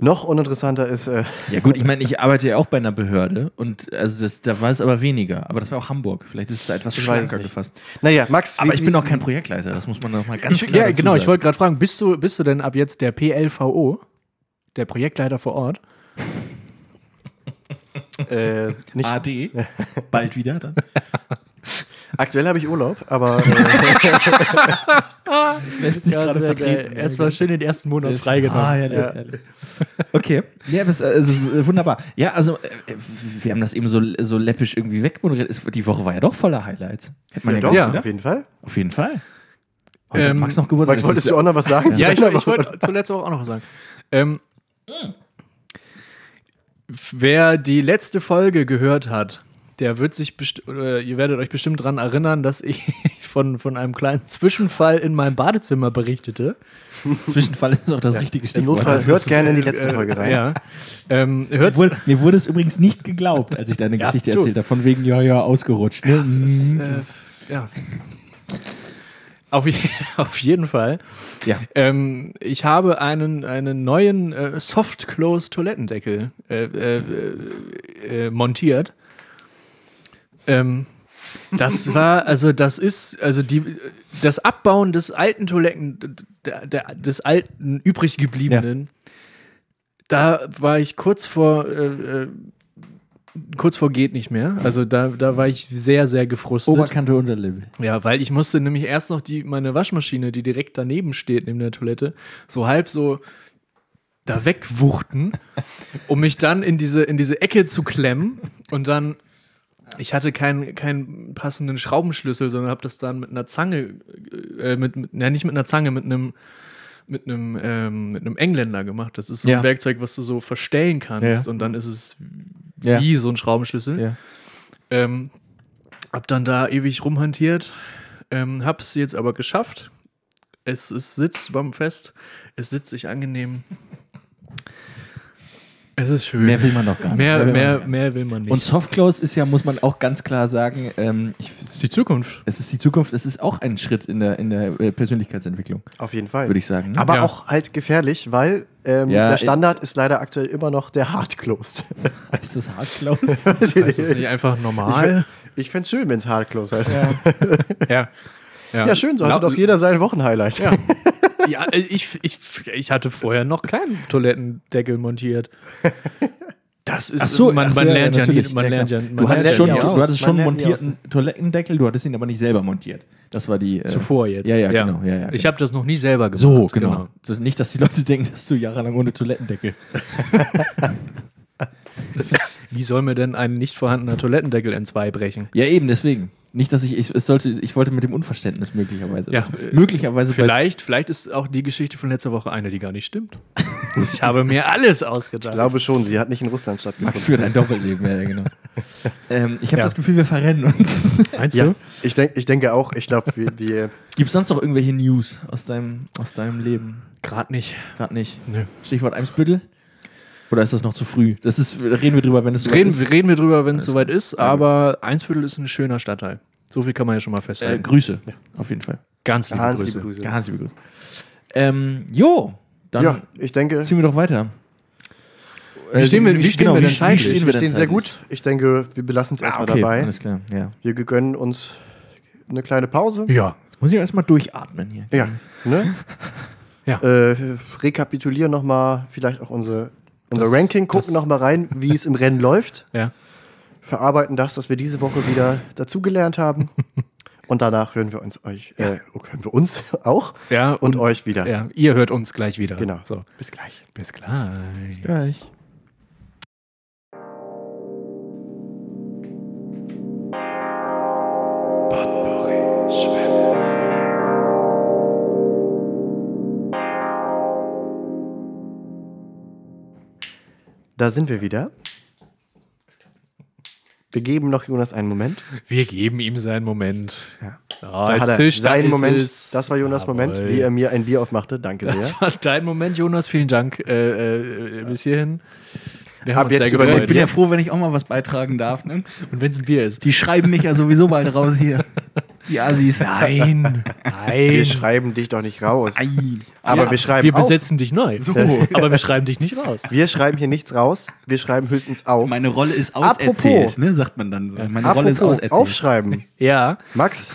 Noch uninteressanter ist, äh, Ja gut, ich meine, ich arbeite ja auch bei einer Behörde und also das, da war es aber weniger. Aber das war auch Hamburg. Vielleicht ist es da etwas schlanker gefasst. naja, Max, Aber wie- ich bin auch kein Projektleiter, das muss man noch mal ganz ich, klar ja, genau, ich wollte gerade fragen, bist du, bist du denn ab jetzt der PLVO, der Projektleiter vor Ort? äh, nicht, AD, bald wieder dann. Aktuell habe ich Urlaub, aber äh, Lässt sich gerade vertreten. Erstmal schön den ersten Monat freigenommen. Ah, ja, ja. Okay. Ja, es, also, äh, wunderbar. Ja, also äh, wir haben das eben so, so läppisch irgendwie wegmoderiert. Die Woche war ja doch voller Highlights. Hätte man ja, ja, doch, gedacht, auf jeden Fall. Auf jeden Fall. Heute Ähm, Max noch Geburtstag. Max, Das wolltest du auch noch was sagen? Ja, ich, ich wollte zuletzt auch noch was sagen. Ähm, wer die letzte Folge gehört hat, der wird sich best oder ihr werdet euch bestimmt daran erinnern, dass ich von, von einem kleinen Zwischenfall in meinem Badezimmer berichtete. Zwischenfall ist auch das richtige Im Stichwort. Notfall hört ist- gerne in die letzte Folge rein. Ja. Ähm, hört, Mir wurde, mir wurde es übrigens nicht geglaubt, als ich deine Ja, Geschichte du. erzählt habe. Von wegen, ja, ja, ausgerutscht. Ne? das, Mhm. äh, ja. Auf, je, auf jeden Fall. ja. Ähm, ich habe einen, einen neuen äh, Soft-Close-Toilettendeckel äh, äh, äh, montiert. Ähm, das war, also das ist, also die, das Abbauen des alten Toiletten, der, der, des alten übrig gebliebenen, da war ich kurz vor, äh, äh, kurz vor geht nicht mehr. Also da, da war ich sehr, sehr gefrustet. Oberkante, Unterlippe. Ja, weil ich musste nämlich erst noch die, meine Waschmaschine, die direkt daneben steht, neben der Toilette, so halb so da wegwuchten, um mich dann in diese, in diese Ecke zu klemmen und dann ich hatte keinen keinen passenden Schraubenschlüssel, sondern habe das dann mit einer Zange, äh, mit, mit, ja, nicht mit einer Zange, mit einem mit einem, ähm, mit einem Engländer gemacht. Das ist so Ja. ein Werkzeug, was du so verstellen kannst Ja. und dann ist es Ja. wie so ein Schraubenschlüssel. Ja. Ähm, hab dann da ewig rumhantiert, ähm, hab's jetzt aber geschafft. Es, es sitzt beim Fest, es sitzt sich angenehm. Es ist schön. Mehr will man doch gar nicht. Mehr, will man mehr, gar mehr will man nicht. Und Softclose ist ja, muss man auch ganz klar sagen, ähm, ich, das ist die Zukunft. es ist die Zukunft, es ist auch ein Schritt in der, in der äh, Persönlichkeitsentwicklung, Auf jeden Fall. würde ich sagen. ne? Aber Ja. auch halt gefährlich, weil ähm, Ja, der Standard ist leider aktuell immer noch der Hard-Closed. ist das Hardclose? Weiß ich Ist es nicht. einfach normal? Ich fände es schön, wenn es Hard-Closed heißt. Ja. Ja, Ja, schön, so hatte doch jeder sein Wochenhighlight. Ja. Ja, ich, ich, ich hatte vorher noch keinen Toilettendeckel montiert. Das ist, Ach so, man, man ja, lernt ja, nie, man Ja, lernt ja, man Du hattest schon, ja du hattest schon montierten Toilettendeckel, du hattest ihn aber nicht selber montiert. Das war die. Äh, zuvor jetzt. Ja, ja, genau. Ja, ja, Ich genau. habe das noch nie selber gemacht. So, genau. Das- Nicht, dass die Leute denken, dass du jahrelang ohne Toilettendeckel. Wie soll mir denn ein nicht vorhandener Toilettendeckel in zwei brechen? Ja, eben, deswegen. Nicht, dass ich, ich, es sollte, ich wollte mit dem Unverständnis möglicherweise. Ja, das, äh, möglicherweise Vielleicht, vielleicht ist auch die Geschichte von letzter Woche eine, die gar nicht stimmt. Ich habe mir alles ausgedacht. Ich glaube schon, sie hat nicht in Russland Max stattgefunden. führt ein Doppelleben, ja, ja, genau. ähm, ich habe Ja. das Gefühl, wir verrennen uns. Meinst Ja, du? ich, denk, ich denke auch, ich glaube, wir, wir Gibt es sonst noch irgendwelche News aus deinem, aus deinem Leben? Gerade nicht. Gerade nicht. Nö. Stichwort Eimsbüttel? Oder ist das noch zu früh? Das ist, reden wir drüber, wenn es soweit Reden, ist. reden wir drüber, wenn es soweit ist, aber Einsbüttel ist ein schöner Stadtteil. So viel kann man ja schon mal Äh, festhalten. Grüße, auf jeden Fall. Ganz liebe ganz Grüße. liebe Grüße. Ganz liebe Grüße. Ähm, jo, dann Ja, ich denke, ziehen wir doch weiter. Wie stehen wir, wie stehen genau, wir denn wie zeitlich? stehen wir wir denn stehen sehr gut. Ich denke, wir belassen es erstmal dabei. Alles klar, ja. Wir gönnen uns eine kleine Pause. Ja. Jetzt muss ich erstmal durchatmen hier. Ja. Ne? Ja. Äh, rekapitulieren nochmal, vielleicht auch unsere, unser Das- Ranking, gucken nochmal rein, wie es im Rennen läuft. Ja. Verarbeiten das, was wir diese Woche wieder dazugelernt haben. Und danach hören wir uns euch, äh, hören wir uns auch Ja, und, euch wieder. Ja, ihr hört uns gleich wieder. Genau. So. Bis gleich. Bis gleich. Gleich. Da sind wir wieder. Wir geben noch Jonas einen Moment. Wir geben ihm seinen Moment. Ja. Ja, Da es hat er zischt, da seinen ist Moment. es. Das war Jonas Jawohl. Moment, wie er mir ein Bier aufmachte. Danke sehr. Das war dein Moment, Jonas. Vielen Dank äh, äh, bis hierhin. Wir Ab haben uns jetzt sehr Ich bin ja froh, wenn ich auch mal was beitragen darf. Ne? Und wenn es ein Bier ist. Die schreiben mich ja sowieso bald raus hier. Die Assis. Nein, nein. Wir schreiben dich doch nicht raus. Nein. Aber Ja, wir schreiben Wir auf. besetzen dich neu. Aber wir schreiben dich nicht raus. Wir schreiben hier nichts raus. Wir schreiben höchstens auf. Meine Rolle ist Apropos. auserzählt, ne, sagt man dann so. Meine Rolle ist Apropos auserzählt. aufschreiben. Ja. Max,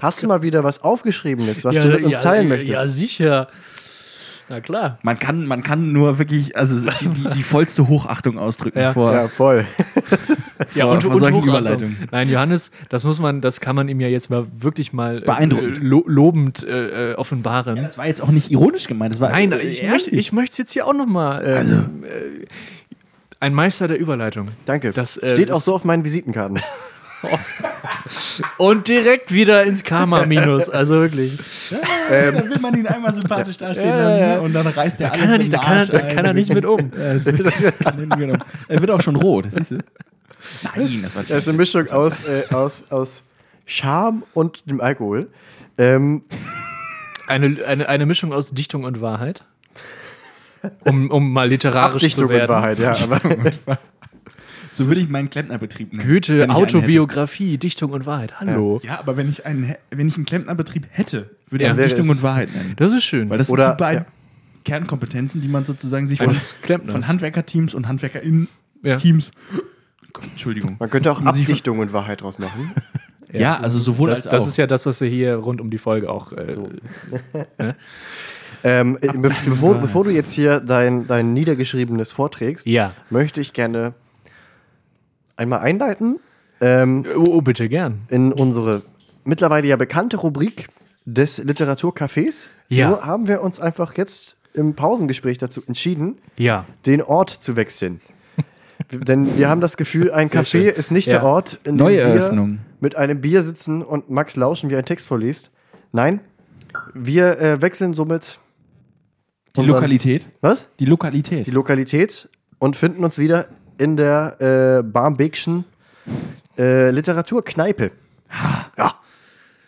hast du mal wieder was aufgeschriebenes, was du mit uns ja, teilen ja, möchtest? Ja, sicher. Na klar. Man kann, man kann nur wirklich also die, die, die vollste Hochachtung ausdrücken Ja. vor. Ja, voll. Ja, Vor- und, vor und solchen. Überleitungen. Nein, Johannes, das muss man, das kann man ihm ja jetzt mal wirklich mal äh, Beeindruckend. äh, lo lobend äh, äh, offenbaren. Ja, das war jetzt auch nicht ironisch gemeint. Das war Nein, äh, ich, ehrlich. möchte, ich möchte es jetzt hier auch noch mal. Ähm, äh, ein Meister der Überleitung. Danke. Das, äh, Steht das- auch so auf meinen Visitenkarten. Und direkt wieder ins Karma-Minus. Also wirklich. da will man ihn einmal sympathisch dastehen Ja, lassen ja. ne? und dann reißt der Da er nicht, da kann er, da kann er nicht mit um. Ja, das er nicht mit um. Er wird auch schon rot, das siehst du. Nein, das war Das ist eine Mischung aus, äh, aus, aus Charme und dem Alkohol. Ähm, Eine, eine, eine Mischung aus Dichtung und Wahrheit. Um, um mal literarisch Abdichtung zu werden. in Wahrheit, ja. Aber So würde ich meinen Klempnerbetrieb nennen. Goethe, Autobiografie, Dichtung und Wahrheit. Hallo. Ja, aber wenn ich einen, wenn ich einen Klempnerbetrieb hätte, würde Ja, ich wäre Dichtung und Wahrheit nennen. Das ist schön. Weil das Oder- sind die beiden ja. Kernkompetenzen, die man sozusagen sich von, von Handwerkerteams und HandwerkerInnen-Teams. Ja. Entschuldigung. man könnte auch Abdichtung und Wahrheit draus machen. Ja, also sowohl das, als das auch. ist ja das, was wir hier rund um die Folge auch. Äh, Ähm, äh, be bevor, bevor du jetzt hier dein, dein Niedergeschriebenes vorträgst, ja. möchte ich gerne einmal einleiten ähm, Oh, oh, bitte gern. in unsere mittlerweile ja bekannte Rubrik des Literaturcafés. Ja. Nur haben wir uns einfach jetzt im Pausengespräch dazu entschieden, Ja. den Ort zu wechseln. Denn wir haben das Gefühl, ein Sehr Café schön. ist nicht Ja. der Ort, in dem wir mit einem Bier sitzen und Max lauschen, wie ein Text vorliest. Nein, wir äh, wechseln somit Die Lokalität. was? Die Lokalität. die Lokalität und finden uns wieder in der äh, Barmbekschen äh, Literaturkneipe.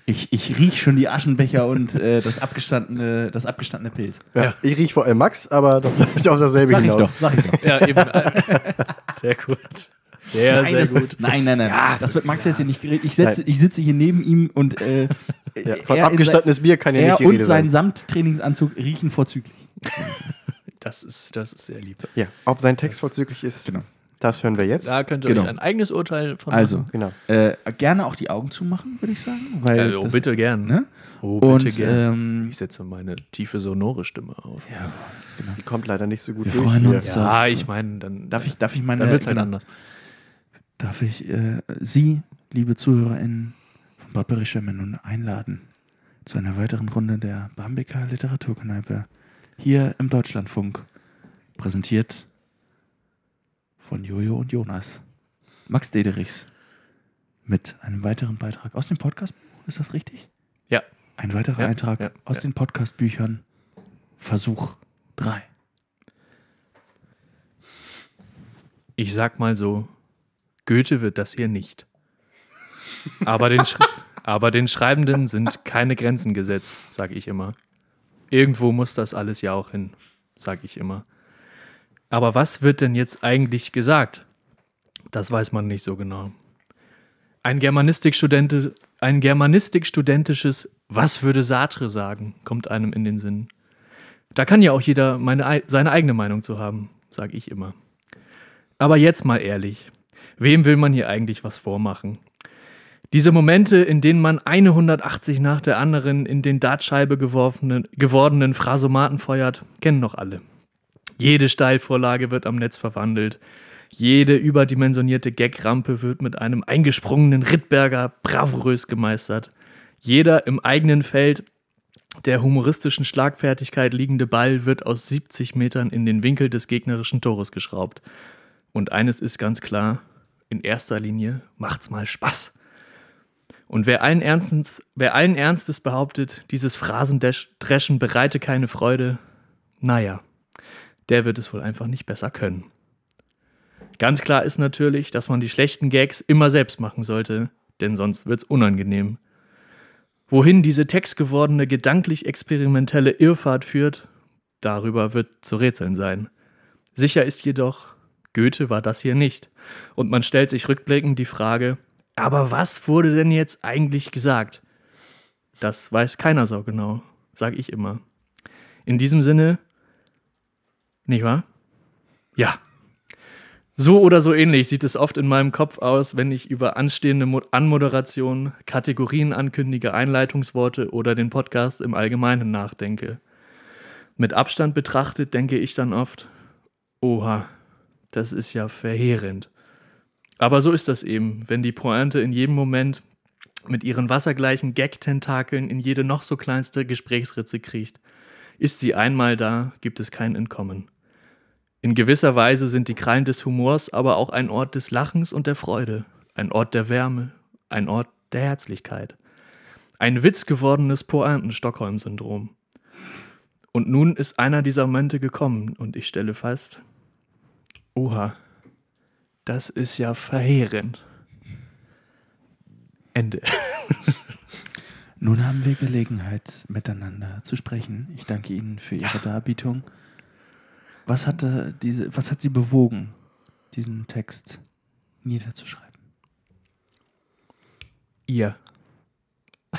Ich, ich riech schon die Aschenbecher und äh, das, abgestandene, das abgestandene Pilz. Ja. Ja. Ich rieche vor allem Max, aber das läuft auf dasselbe Sag ich hinaus. doch, sag ich doch. Ja, eben. Sehr gut. Sehr, nein, sehr das, gut. nein, nein, nein. das wird Max jetzt hier nicht geredet. Ich, setze- ich sitze hier neben ihm und äh, Ja, von abgestandenes Bier kann ja nicht er die und Rede sein sein. Samttrainingsanzug riechen vorzüglich. Das ist, das ist sehr lieb. Ja, ob sein Text vorzüglich ist, Genau. Das hören wir jetzt. Da könnt ihr Genau. euch ein eigenes Urteil von Also, machen. Genau. äh, gerne auch die Augen zumachen, würde ich sagen. Weil Äh, oh, das- bitte gern. Ne? Oh, bitte Und gern. ähm, ich setze meine tiefe, sonore Stimme auf. Die kommt leider nicht so gut Wir durch. freuen uns. Ja, ich meine, dann, darf ich, darf ich meine. dann wird es halt genau, anders. Darf ich äh, Sie, liebe ZuhörerInnen von Barbarischemme, nun einladen zu einer weiteren Runde der Bambeker Literaturkneipe hier im Deutschlandfunk. Präsentiert von Jojo und Jonas. Max Dederichs mit einem weiteren Beitrag aus dem Podcast. Ist das richtig? Ja. Ein weiterer Ja, Eintrag ja, aus ja. den Podcast-Büchern Versuch 3. Ich sag mal so, Goethe wird das hier nicht. Aber den, Sch aber den Schreibenden sind keine Grenzen gesetzt, sag ich immer. Irgendwo muss das alles ja auch hin, sag ich immer. Aber was wird denn jetzt eigentlich gesagt? Das weiß man nicht so genau. Ein Germanistikstudent, ein Germanistikstudentisches Was würde Sartre sagen, kommt einem in den Sinn. Da kann ja auch jeder meine, ei- seine eigene Meinung zu haben, sag ich immer. Aber jetzt mal ehrlich, wem will man hier eigentlich was vormachen? Diese Momente, in denen man eine 180 nach der anderen in den Dartscheibe geworfenen, gewordenen Phrasomaten feuert, kennen doch alle. Jede Steilvorlage wird am Netz verwandelt. Jede überdimensionierte Gagrampe wird mit einem eingesprungenen Rittberger bravourös gemeistert. Jeder im eigenen Feld der humoristischen Schlagfertigkeit liegende Ball wird aus 70 Metern in den Winkel des gegnerischen Tores geschraubt. Und eines ist ganz klar, in erster Linie macht's mal Spaß. Und wer allen Ernstes, wer allen Ernstes behauptet, dieses Phrasendreschen bereite keine Freude, naja, der wird es wohl einfach nicht besser können. Ganz klar ist natürlich, dass man die schlechten Gags immer selbst machen sollte, denn sonst wird's unangenehm. Wohin diese textgewordene gedanklich experimentelle Irrfahrt führt, darüber wird zu rätseln sein. Sicher ist jedoch, Goethe war das hier nicht. Und man stellt sich rückblickend die Frage, aber was wurde denn jetzt eigentlich gesagt? Das weiß keiner so genau, sag ich immer. In diesem Sinne, nicht wahr? Ja. So oder so ähnlich sieht es oft in meinem Kopf aus, wenn ich über anstehende Mo Anmoderation, Kategorien ankündige, Einleitungsworte oder den Podcast im Allgemeinen nachdenke. Mit Abstand betrachtet denke ich dann oft, oha, das ist ja verheerend. Aber so ist das eben, wenn die Pointe in jedem Moment mit ihren wassergleichen Gag-Tentakeln in jede noch so kleinste Gesprächsritze kriecht. Ist sie einmal da, gibt es kein Entkommen. In gewisser Weise sind die Krallen des Humors aber auch ein Ort des Lachens und der Freude, ein Ort der Wärme, ein Ort der Herzlichkeit. Ein witzgewordenes Pointen-Stockholm-Syndrom. Und nun ist einer dieser Momente gekommen und ich stelle fest, oha, das ist ja verheerend. Ende. Nun haben wir Gelegenheit, miteinander zu sprechen. Ich danke Ihnen für Ihre Darbietung. Was, hatte diese, was hat Sie bewogen, diesen Text niederzuschreiben? Ihr.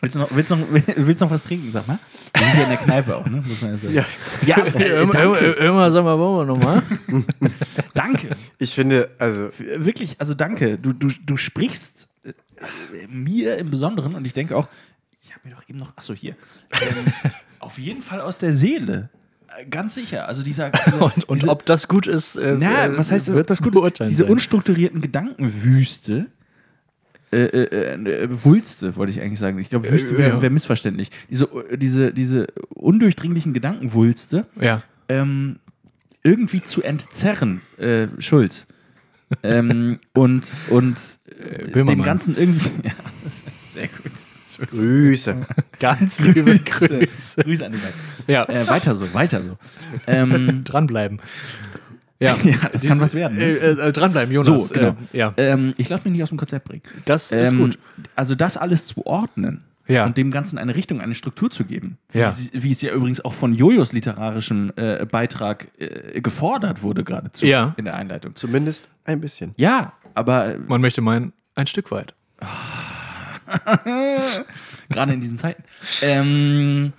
Willst du noch, willst du noch, willst du noch was trinken, sag mal? Wir sind ja in der Kneipe auch, ne? Muss man ja sagen. Ja. ja äh, danke. Irgendwann sagen wir, wollen wir nochmal? danke. Ich finde, also, Wirklich, also danke. Du, du, du sprichst äh, mir im Besonderen und ich denke auch, ich habe mir doch eben noch, achso, hier, ähm, auf jeden Fall aus der Seele. Äh, Ganz sicher. Also dieser, dieser Und, und diese, ob das gut ist, äh, na, äh, was heißt das, wird's das gut? beurteilen Diese sein. unstrukturierten Gedankenwüste. Äh, äh, äh, Wulste, wollte ich eigentlich sagen. Ich glaube, Wüste Äh, wäre ja. wär missverständlich. Diese, äh, diese, diese undurchdringlichen Gedankenwulste Ja. ähm, irgendwie zu entzerren, äh, Schulz. ähm, und und äh, dem. Ganzen irgendwie. Ja, sehr gut. Grüße. Ganz liebe Grüße. Grüße an die beiden. Ja, Äh, weiter so, weiter so. Ähm, dranbleiben. Ja, ja, das kann was werden. Äh, Ne? äh, dranbleiben, Jonas. So, genau. Äh, ja, Ähm, ich lasse mich nicht aus dem Konzept bringen. das ist Ähm, gut. Also das alles zu ordnen Ja. und dem Ganzen eine Richtung, eine Struktur zu geben, Ja. wie, wie es ja übrigens auch von Jojos literarischem äh, Beitrag äh, gefordert wurde geradezu Ja. in der Einleitung. Zumindest ein bisschen. Ja, aber äh, Man möchte meinen, ein Stück weit. gerade in diesen Zeiten. Ähm,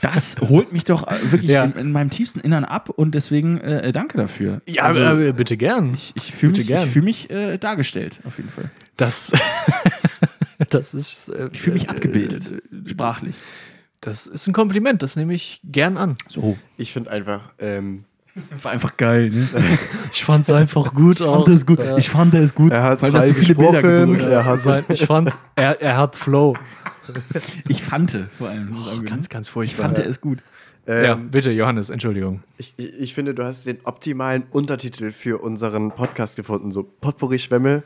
das holt mich doch äh, wirklich Ja. in, in meinem tiefsten Innern ab und deswegen äh, danke dafür. Ja, Also, äh, bitte gern. ich, ich fühle mich, gern. ich fühl mich äh, dargestellt, auf jeden Fall. Das, das ist. Äh, Ich fühle mich äh, abgebildet, äh, sprachlich. Das ist ein Kompliment, das nehme ich gern an. So. Ich finde einfach, ähm, War einfach geil, ne? Ich fand es einfach gut. Ich fand das gut. Ich fand das gut. er hat weil das frei gesprochen, er hat ich fand, er, er hat Flow. Ich fandte vor allem. ich sagen, Ganz, ganz ich furchtbar. fand es gut. ähm, ja, bitte, Johannes, Entschuldigung. ich, ich ich finde, du hast den optimalen Untertitel für unseren Podcast gefunden. So, Potpourri Schwämme.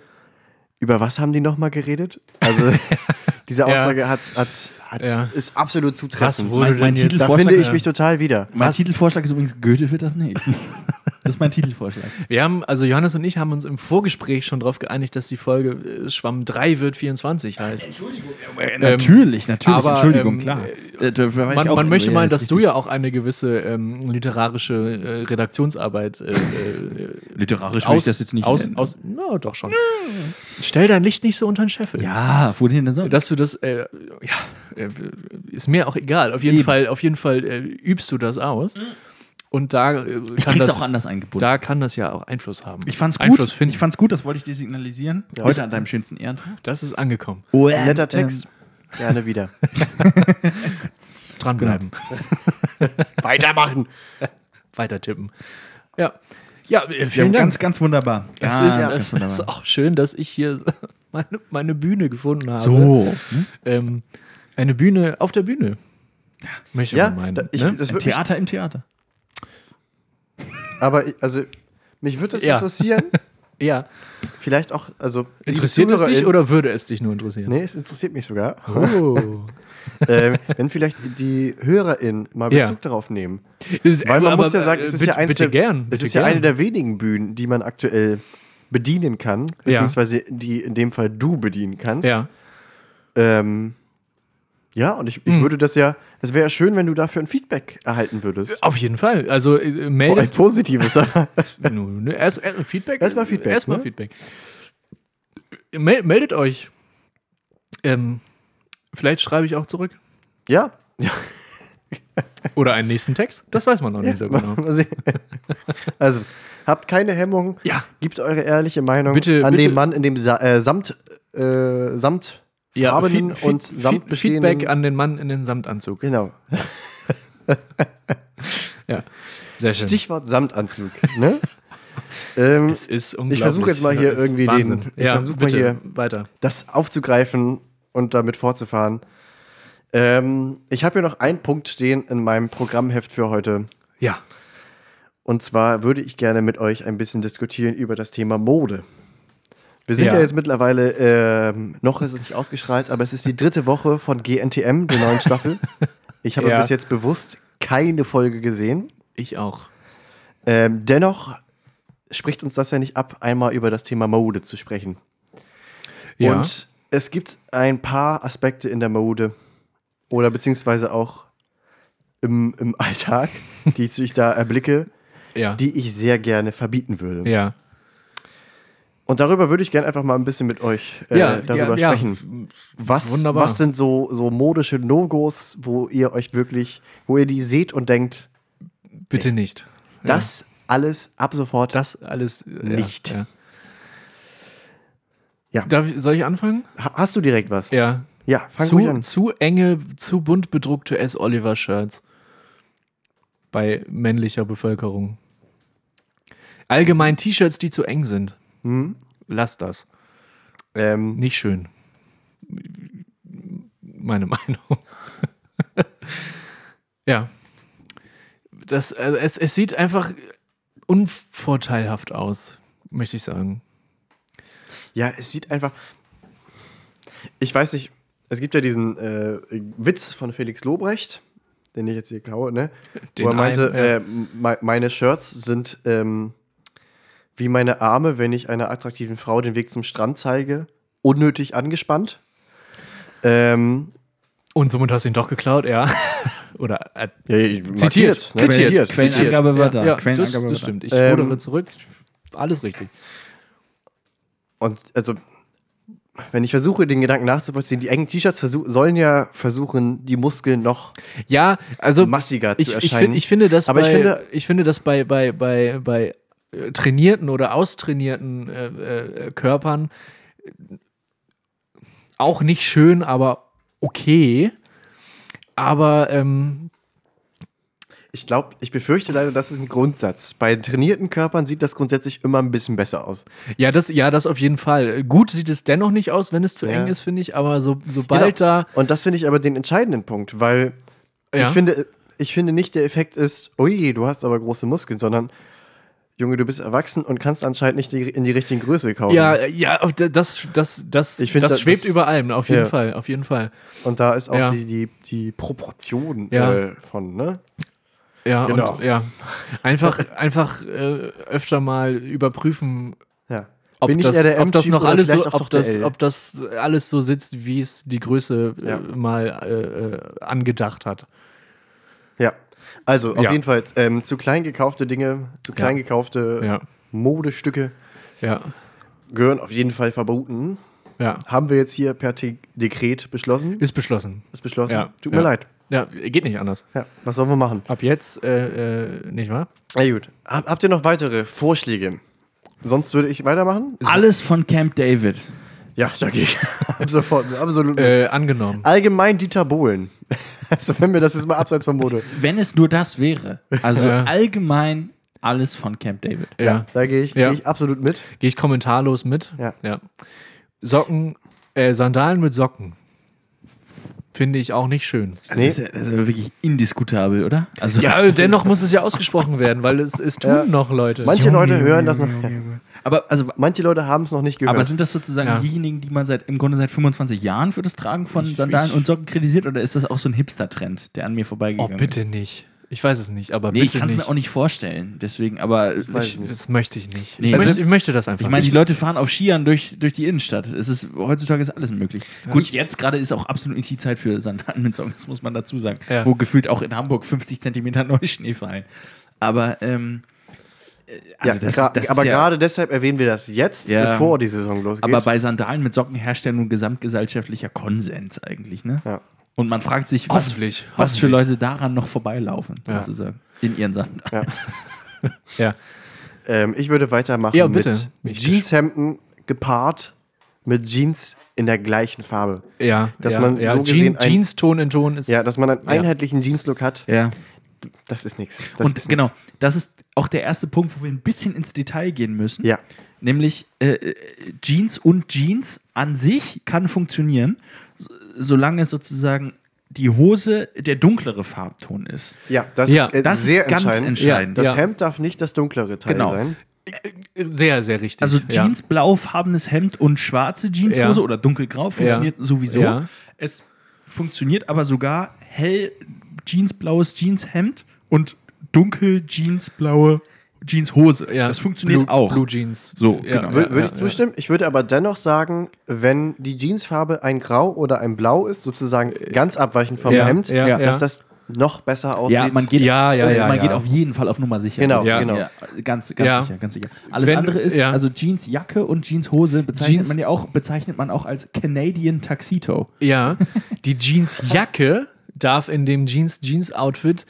Über was haben die nochmal geredet? Also, diese Ja. Aussage hat, hat, hat, Ja. ist absolut zutreffend. Was wurde Mein- mein jetzt? da Titelvorschlag, finde ich ja. mich total wieder. Mein Titelvorschlag ist übrigens Goethe wird das nicht. Das ist mein Titelvorschlag. Wir haben, also Johannes und ich haben uns im Vorgespräch schon darauf geeinigt, dass die Folge äh, Schwamm 3 wird 24 heißt. natürlich, natürlich. aber, Entschuldigung, ähm, klar. äh, Äh, ich Man, auch- man möchte meinen, dass du richtig. ja auch eine gewisse ähm, literarische äh, Redaktionsarbeit äh, äh, Literarisch will aus, ich das jetzt nicht aus, nennen. aus, na, doch schon. Stell dein Licht nicht so unter den Scheffel. Ja, wohin denn sonst? Dass du das, äh, ja, äh, ist mir auch egal. Auf jeden Eben. Fall, auf jeden Fall äh, übst du das aus. Und da äh, kann das, auch anders eingebunden. da kann das ja auch Einfluss haben. ich fand's gut. Einfluss finden. Ich fand's gut, das wollte ich dir signalisieren. Heute an deinem schönsten Ehrentag. das ist angekommen. Oh, Netter Text. Gerne wieder. Dranbleiben. Weitermachen. Weiter tippen. Ja. Ja, äh, Ja, vielen Dank. ganz, ganz wunderbar. Es Ganz, ist, ganz es wunderbar. ist auch schön, dass ich hier meine, meine Bühne gefunden habe. so. Hm? Ähm, eine Bühne auf der Bühne. Möchte Ja, man meinen. da, ich, ne? das Theater im Theater. Aber ich, also mich würde das Ja. interessieren. ja. Vielleicht auch, also Interessiert es dich oder würde es dich nur interessieren? Nee, es interessiert mich sogar. Oh. ähm, wenn vielleicht die HörerInnen mal Ja. Bezug darauf nehmen. Ist- Weil man aber, muss ja sagen, äh, es ist bitte, ja eins der, gern. es ist ja gern. eine der wenigen Bühnen, die man aktuell bedienen kann, beziehungsweise die in dem Fall du bedienen kannst. Ja. Ähm, ja, und ich, ich Hm. würde das ja, es wäre ja schön, wenn du dafür ein Feedback erhalten würdest. Auf jeden Fall. Also äh, Vor allem meldet. positives, aber Nun, ne, erst, erst Feedback. Erstmal Feedback, Erstmal ne? Feedback. Mel meldet euch. Ähm, vielleicht schreibe ich auch zurück. ja. ja. Oder einen nächsten Text. Das weiß man noch ja nicht so genau. Also, habt keine Hemmung, Ja. gebt eure ehrliche Meinung Bitte- an bitte- den Mann in dem Sa äh, Samt, äh, Samt Ja, Farben Feed- und Feed- Samt Feedback an den Mann in dem Samtanzug. Genau. Ja, sehr schön. Stichwort Samtanzug. Ne? ähm, Es ist unglaublich. ich versuche jetzt mal hier Das irgendwie Wahnsinn. den. Ich ja, versuche mal hier weiter. das aufzugreifen und damit fortzufahren. Ähm, ich habe hier noch einen Punkt stehen in meinem Programmheft für heute. Ja. Und zwar würde ich gerne mit euch ein bisschen diskutieren über das Thema Mode. Wir sind ja, Ja. jetzt mittlerweile, ähm, noch ist es nicht ausgestrahlt, aber es ist die dritte Woche von GNTM, der neuen Staffel. Ich habe Ja. bis jetzt bewusst keine Folge gesehen. Ich auch. Ähm, dennoch spricht uns das ja nicht ab, einmal über das Thema Mode zu sprechen. Ja. Und es gibt ein paar Aspekte in der Mode oder beziehungsweise auch im, im Alltag, die ich da erblicke, ja. die ich sehr gerne verbieten würde. ja. Und darüber würde ich gerne einfach mal ein bisschen mit euch äh, ja, darüber ja, sprechen. Was, Wunderbar. was sind so, so modische No-Gos, wo ihr euch wirklich, wo ihr die seht und denkt, Bitte nicht. Ja. das alles ab sofort Das alles Nicht. Ja. Ja. Darf ich, soll ich anfangen? Ha- Hast du direkt was? Ja. Ja, fang Zu, an. zu enge, zu bunt bedruckte S. Oliver Shirts bei männlicher Bevölkerung. Allgemein T-Shirts, die zu eng sind. Hm? Lass das. Ähm, Nicht schön. Meine Meinung. ja. Das, äh, es, es sieht einfach unvorteilhaft aus, möchte ich sagen. Ja, es sieht einfach. Ich weiß nicht, es gibt ja diesen äh, Witz von Felix Lobrecht, den ich jetzt hier klaue, ne? Den Wo er meinte, einen, ja. äh, me- meine Shirts sind ähm, wie meine Arme, wenn ich einer attraktiven Frau den Weg zum Strand zeige, unnötig angespannt. Ähm, Und somit hast du ihn doch geklaut, ja. Oder äh, ja, ich- zitiert. markiert, ne? Zitiert. Quellenangabe war da. Ja, Quellenangabe das, war das da. stimmt. Ich Ähm, rudere zurück. Alles richtig. Und also, wenn ich versuche, den Gedanken nachzuvollziehen, die engen T-Shirts sollen ja versuchen, die Muskeln noch Ja, also massiger ich, zu ich, erscheinen. find, ich finde das Aber bei, ich finde- ich finde das bei, bei, bei, bei trainierten oder austrainierten äh, äh, Körpern auch nicht schön, aber okay. Aber ähm, Ich glaube, ich befürchte leider, das ist ein Grundsatz. Bei trainierten Körpern sieht das grundsätzlich immer ein bisschen besser aus. ja, das, ja, das auf jeden Fall. Gut sieht es dennoch nicht aus, wenn es zu Ja. eng ist, finde ich. Aber so, sobald da Und das finde ich aber den entscheidenden Punkt, weil Ja. ich, finde, ich finde nicht, der Effekt ist, ui, du hast aber große Muskeln, sondern Junge, du bist erwachsen und kannst anscheinend nicht die, in die richtige Größe kaufen. Ja, ja, das, das, das, Ich find, das das- schwebt das- über allem, auf jeden Ja. Fall, auf jeden Fall. Und da ist auch Ja. die, die, die Proportion Ja. äh, von, ne? Ja, Genau. und, ja. Einfach, einfach äh, öfter mal überprüfen, Ja. ob Bin das, ob das noch alles so, ob das, L? ob das alles so sitzt, wie es die Größe äh, mal äh, äh, angedacht hat. Ja. Also, auf Ja. jeden Fall, ähm, zu klein gekaufte Dinge, zu klein gekaufte Ja, Modestücke ja, gehören auf jeden Fall verboten. ja. Haben wir jetzt hier per Te Dekret beschlossen? Ist beschlossen. Ist beschlossen? Ja. Tut Ja. mir leid. Ja, geht nicht anders. Ja. Was sollen wir machen? Ab jetzt, äh, äh, nicht wahr? Na gut. Hab, habt ihr noch weitere Vorschläge? Sonst würde ich weitermachen. Alles von Camp David. Ja, da gehe ich. Ab sofort. Absolut. Äh, angenommen. Allgemein Dieter Bohlen. Also, wenn wir das jetzt mal abseits vom Mode. Wenn es nur das wäre. Also Ja. allgemein alles von Camp David. Ja. Da gehe ich, Ja. geh ich absolut mit. Gehe ich kommentarlos mit. Ja. ja. Socken, äh, Sandalen mit Socken. Finde ich auch nicht schön. Also Nee. das, ist ja, das ist ja wirklich indiskutabel, oder? Also Ja, dennoch muss es ja ausgesprochen werden, weil es, es tun Ja. noch Leute. Manche Leute hören das noch. Aber also Manche Leute haben es noch nicht gehört. aber sind das sozusagen Ja. diejenigen, die man seit im Grunde seit 25 Jahren für das Tragen von Ich- Sandalen ich- und Socken kritisiert oder ist das auch so ein Hipster-Trend, der an mir oh, vorbeigegangen ist? bitte nicht. Ich weiß es nicht, aber Nee, ich kann es mir auch nicht vorstellen. Deswegen, aber weiß ich, nicht. das möchte ich nicht. Nee, ich, also- möchte, ich möchte das einfach Ich meine, die. Leute fahren auf Skiern durch, durch die Innenstadt. Es ist, heutzutage ist alles möglich. Gut, jetzt gerade ist auch absolut nicht die Zeit für Sandalen mit Socken, das muss man dazu sagen. Ja. Wo gefühlt auch in Hamburg 50 Zentimeter Neuschnee fallen. Aber, ähm, äh, ja, also das gra- ist, das aber ist ja, gerade deshalb erwähnen wir das jetzt, Ja. bevor die Saison losgeht. aber bei Sandalen mit Socken herrscht ja nun gesamtgesellschaftlicher Konsens eigentlich, ne? ja. Und man fragt sich, was, Hoffentlich. was für hoffentlich. Leute daran noch vorbeilaufen, Ja. sozusagen. In ihren Sandalen. Ja. ähm, ich würde weitermachen Ja, bitte. mit Jeanshemden gepaart mit Jeans in der gleichen Farbe. Ja, Dass ja, man ja. so gesehen Jean, ein- Jeans Ton in Ton ist. Ja, dass man einen Ja. einheitlichen Jeans-Look hat, Ja. das ist nichts. Und genau, das ist auch der erste Punkt, wo wir ein bisschen ins Detail gehen müssen. Ja. Nämlich äh, äh, Jeans und Jeans an sich kann funktionieren, so- solange sozusagen die Hose der dunklere Farbton ist. Ja, das Ja, ist äh, Das sehr ist ganz entscheidend. entscheidend. Das Ja. Hemd darf nicht das dunklere Teil Genau. sein. Sehr, sehr richtig. Also ja. Jeans, blaufarbenes Hemd und schwarze Jeanshose Ja. oder dunkelgrau funktioniert sowieso. Ja. Es funktioniert aber sogar hell jeansblaues Jeanshemd und dunkel jeansblaue Jeanshose. Ja, das funktioniert Blue, auch. Blue Jeans. So, ja, genau. Wür- ja, würde ja, ich zustimmen. Ich würde aber dennoch sagen, wenn die Jeansfarbe ein Grau oder ein Blau ist, sozusagen ganz abweichend vom Ja, Hemd, ja, ja. dass das noch besser aussieht. Ja, man geht, Ja, ja, ja, man ja. geht auf jeden Fall auf Nummer sicher. Genau, Ja. genau. Ja, ganz, ganz Ja. sicher, ganz sicher. Alles Wenn- andere ist, ja. also Jeansjacke und Jeanshose bezeichnet Jeans- man ja auch, bezeichnet man auch als Canadian Tuxedo. Ja, die Jeansjacke darf in dem Jeans-Jeans-Outfit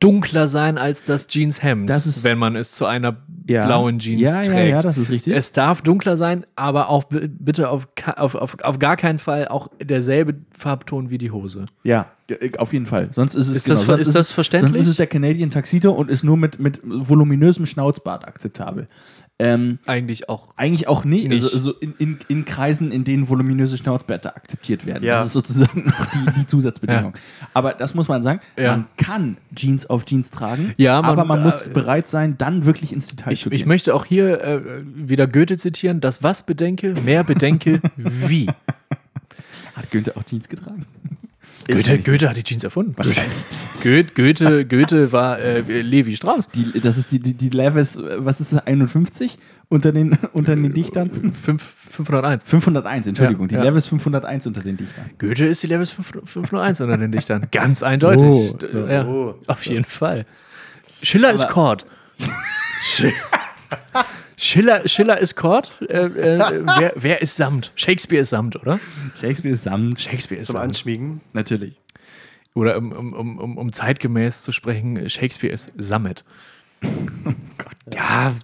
dunkler sein als das Jeanshemd, Das ist- wenn man es zu einer Ja. blauen Jeans ja, trägt. Ja, ja, das ist richtig. Es darf dunkler sein, aber auch bi- bitte auf, auf, auf, auf gar keinen Fall auch derselbe Farbton wie die Hose. ja, äh, Auf jeden Fall. Sonst ist es Ist das ver- sonst ist das verständlich? Sonst ist es der Canadian Tuxedo und ist nur mit, mit voluminösem Schnauzbart akzeptabel. Ähm, Eigentlich auch. eigentlich auch nicht. Nicht. Also, also in, in, in Kreisen, in denen voluminöse Schnauzbärte akzeptiert werden. Ja. Das ist sozusagen noch die, die Zusatzbedingung. Aber das muss man sagen, Ja. man kann Jeans auf Jeans tragen, Ja, man- aber man muss äh, bereit sein, dann wirklich ins Detail Ich, zu ich gehen. möchte auch hier äh, wieder Goethe zitieren: Das was bedenke, mehr bedenke, wie. Hat Günther auch Jeans getragen? Goethe, Goethe hat die Jeans erfunden. Goethe, Goethe, Goethe war äh, Levi Strauss. Die, das ist die, die, die Levis, äh, was ist das, 51 unter den, unter den Dichtern? Fünf, 501. 501, Entschuldigung, Ja, die ja. Levis 501 unter den Dichtern. Goethe ist die Levis 5 501 unter den Dichtern. Ganz eindeutig. So, D- Ja, so. auf jeden Fall. Schiller ist Aber- Kord. Schiller, Schiller ist Kord. Äh, äh, wer, wer ist Samt? Shakespeare ist Samt, oder? Shakespeare ist Samt. Shakespeare ist Zum Samt. Anschmiegen. Natürlich. Oder um, um, um, um, zeitgemäß zu sprechen, Shakespeare ist Sammet. Ja,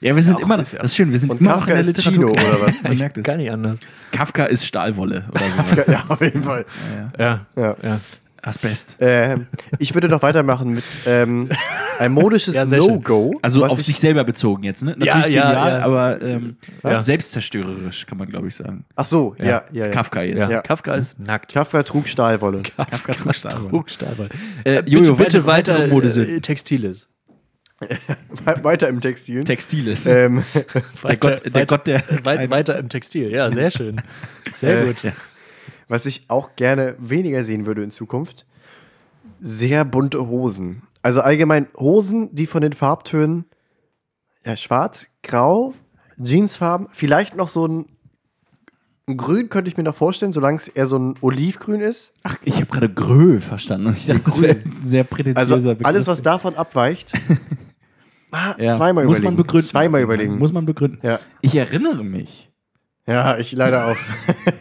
Ja, wir sind auch- immer noch, ja- das ist schön, wir sind Und immer noch Kafka in der ist Chino, Literatur. oder was? Man merkt es. gar nicht anders. Kafka ist Stahlwolle oder so. Ja, auf jeden Fall. Ja, Ja. ja. Asbest. Ähm, ich würde noch weitermachen mit ähm, ein modisches Ja. No-Go. Also auf ich- sich selber bezogen jetzt, ne? Ja, Natürlich ja, genial, ja. aber ähm, Ja. selbstzerstörerisch, kann man glaube ich sagen. Ach so, ja, ja. ja, Kafka jetzt. Ja. Ja. Kafka ist nackt. Kafka trug Stahlwolle. Kafka trug Stahlwolle. Trug Stahlwolle. Äh, Bitte, Jojo, bitte weitere- weiter Modesünden. äh, Textiles. Weiter im Textil. Textiles. ähm, der, Gott, der Gott der. Weit, weiter im Textil. Ja, sehr schön. Sehr Äh, gut. Was ich auch gerne weniger sehen würde in Zukunft, sehr bunte Hosen. Also allgemein Hosen, die von den Farbtönen ja, schwarz, grau, Jeansfarben, vielleicht noch so ein, ein Grün könnte ich mir noch vorstellen, solange es eher so ein Olivgrün ist. Ach, ich habe gerade Grö verstanden und ich dachte, das wäre ein sehr prätentiöser Also Begriff. alles, was davon abweicht, ah, Ja. zweimal Muss überlegen. man begründen. Zweimal überlegen. Muss man begründen. Ja. Ich erinnere mich. Ja, ich leider auch.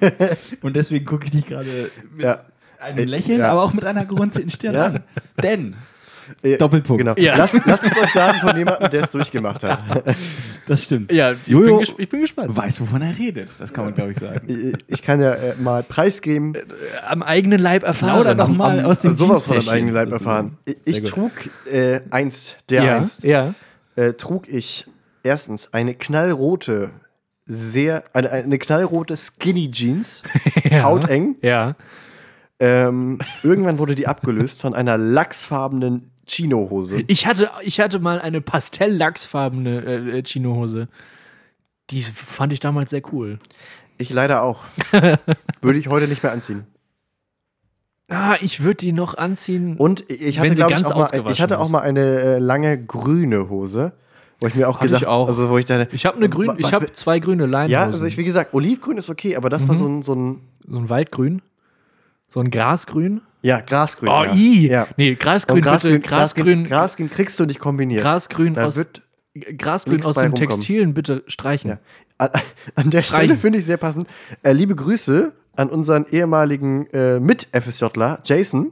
Und deswegen gucke ich dich gerade mit Ja. einem Äh, Lächeln, ja. aber auch mit einer gerunzelten Stirn Ja. an. Denn, Äh, Doppelpunkt. Genau. Ja. Lasst, lasst es euch sagen von jemandem, der es durchgemacht hat. das stimmt. Ja, ich, Jojo- bin, ich bin gespannt. Weiß, wovon er redet. Das kann man, glaube ich, sagen. Ich- Ich kann ja äh, mal preisgeben. Am eigenen Leib erfahren. Plauder doch mal aus dem sowas von einem Jeanstäschchen. eigenen Leib erfahren. Ich, ich trug äh, eins, der ja, einst, ja. äh, trug ich erstens eine knallrote, sehr, eine, eine knallrote Skinny Jeans, ja. hauteng. Ja. Ähm, irgendwann wurde die abgelöst von einer lachsfarbenen Chino-Hose. Ich hatte, ich hatte mal eine pastell-lachsfarbene äh, äh, Chinohose. Die fand ich damals sehr cool. Ich leider auch. Würde ich heute nicht mehr anziehen. Ah, ich würde die noch anziehen. Und ich hatte, glaube ich, auch mal, ich hatte auch mal eine äh, lange grüne Hose, wo ich mir auch Hab ich gedacht, auch. also wo ich dachte, ich habe eine grün, was ich habe zwei grüne Leinenhosen. ja, also ich, wie gesagt, Olivgrün ist okay, aber das war so ein, so ein, so ein Waldgrün, so ein Grasgrün. ja, Grasgrün. Oh, ja. i. Ja. Nee, Grasgrün, Grasgrün, bitte, Grasgrün, Grasgrün, Grasgrün kriegst du nicht kombiniert. Grasgrün da aus, Grasgrün aus rumkommen. Textilen bitte streichen. Ja. an, an der Stelle Streichen. finde ich sehr passend. Äh, liebe Grüße an unseren ehemaligen äh, Mit-FSJler, Jason.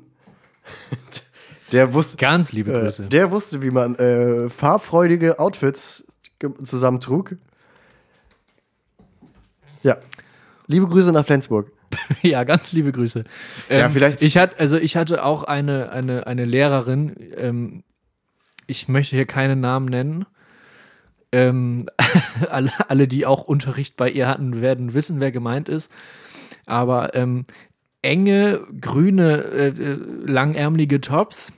Der wusste, Ganz liebe äh, Grüße. der wusste, wie man äh, farbfreudige Outfits zusammentrug. Ja. Liebe Grüße nach Flensburg. Ja, ganz liebe Grüße. Ähm, Ja, vielleicht- Ich hatte, also ich hatte auch eine, eine, eine Lehrerin, ähm, ich möchte hier keinen Namen nennen. Ähm, alle, alle, die auch Unterricht bei ihr hatten, werden wissen, wer gemeint ist. Aber ähm, enge, grüne, äh, äh, langärmelige Tops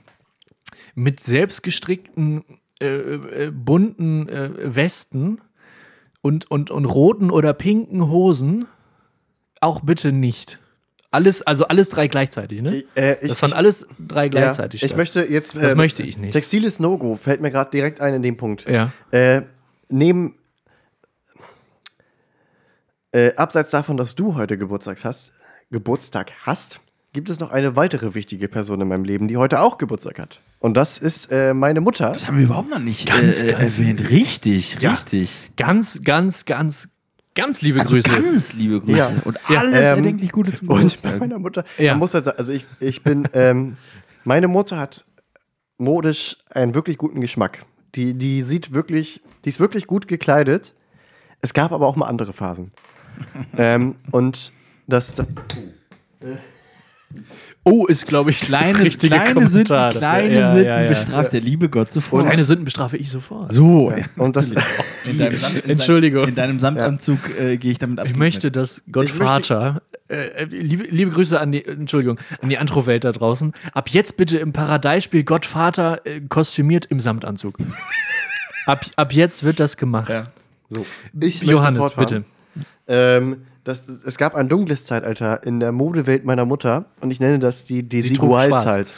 mit selbstgestrickten, äh, äh, bunten äh, Westen und, und, und roten oder pinken Hosen auch bitte nicht. Alles, also alles drei gleichzeitig, ne? Äh, ich, das fand ich, alles drei gleichzeitig ja, ich möchte jetzt. Das äh, möchte ich nicht. Textiles No-Go fällt mir gerade direkt ein in dem Punkt. Ja. Äh, neben. Äh, abseits davon, dass du heute Geburtstag hast, Geburtstag hast, gibt es noch eine weitere wichtige Person in meinem Leben, die heute auch Geburtstag hat. Und das ist äh, meine Mutter. Das haben wir überhaupt noch nicht Ganz, äh, ganz- erwähnt. Richtig, Ja. richtig. Ganz, ganz, ganz, ganz liebe Also Grüße. ganz liebe Grüße. Ja. Und alles ähm, erdenklich Gute zum Und bei meiner Mutter, Ja. man muss halt sagen, also ich, ich bin, ähm, meine Mutter hat modisch einen wirklich guten Geschmack. Die, die sieht wirklich, die ist wirklich gut gekleidet. Es gab aber auch mal andere Phasen. ähm, und das, das Oh, ist, glaube ich, Kleine, das richtige kleine Sünden, kleine Ja, Sünden ja, ja. bestraft der liebe Gott sofort. Kleine Sünden bestrafe ich sofort. so, ja. Und das, In deinem Samt, in Entschuldigung. In deinem Samtanzug äh, gehe ich damit Ich absolut möchte, mit. dass Gott Ich möchte- Vater, äh, liebe, liebe Grüße an die, Entschuldigung, an die Antro-Welt da draußen. Ab jetzt bitte im Paradeisspiel Gott Vater äh, kostümiert im Samtanzug. ab, ab jetzt wird das gemacht. Ja. so, ich Johannes, bitte. Ähm, das, es gab ein dunkles Zeitalter in der Modewelt meiner Mutter und ich nenne das die Sie trug Desigualzeit.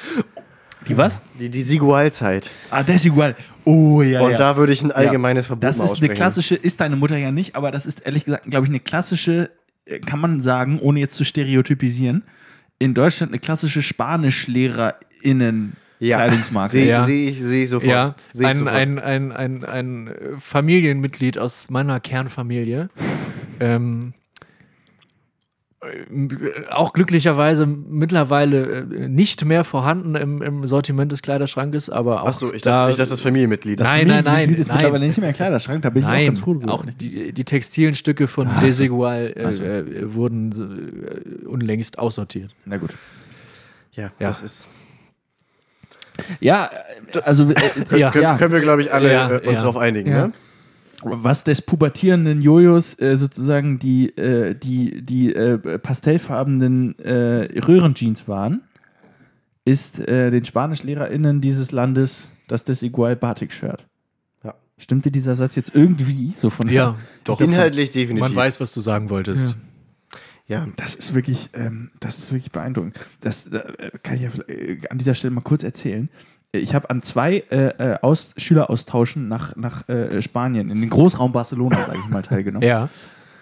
Die was? Die Desigualzeit. Ah, Desigual. Oh, ja, Und ja. da würde ich ein allgemeines Verbot Das ist eine aussprechen. klassische, ist deine Mutter ja nicht, aber das ist ehrlich gesagt, glaube ich, eine klassische, äh, kann man sagen, ohne jetzt zu stereotypisieren, in Deutschland eine klassische SpanischlehrerInnen Ja. Kleidungsmarke. Sehe Ja. seh ich, seh ich sofort. Ja, Seh ich ein, sofort. ein, ein, ein, ein Familienmitglied aus meiner Kernfamilie. Ähm, äh, auch glücklicherweise mittlerweile äh, nicht mehr vorhanden im, im Sortiment des Kleiderschrankes, aber auch Achso, ich da, dachte, ich dachte das Familienmitglied. Nein, nein, nein, Das ist mittlerweile nein. nicht mehr im Kleiderschrank, da bin ich auch Nein, ganz froh drüber. auch die, die textilen Stücke von Desigual äh, Ach so. äh, wurden äh, unlängst aussortiert. Na gut. ja, Ja. das ist. Ja, äh, also äh, Ja. Können, können wir, glaube ich, alle Ja, äh, uns ja. darauf einigen, Ja. ne? Was des pubertierenden Jojos äh, sozusagen die, äh, die, die äh, pastellfarbenen äh, Röhrenjeans waren, ist äh, den SpanischlehrerInnen dieses Landes das Desigual Batik-Shirt. Ja. Stimmte dieser Satz jetzt irgendwie so von Ja, doch. Inhaltlich definitiv. Man weiß, was du sagen wolltest. ja. Das ist wirklich, ähm, das ist wirklich beeindruckend. Das äh, kann ich ja äh, an dieser Stelle mal kurz erzählen. Ich habe an zwei äh, äh, Aus Schüleraustauschen nach, nach äh, Spanien, in den Großraum Barcelona, sage ich mal, teilgenommen. Ja.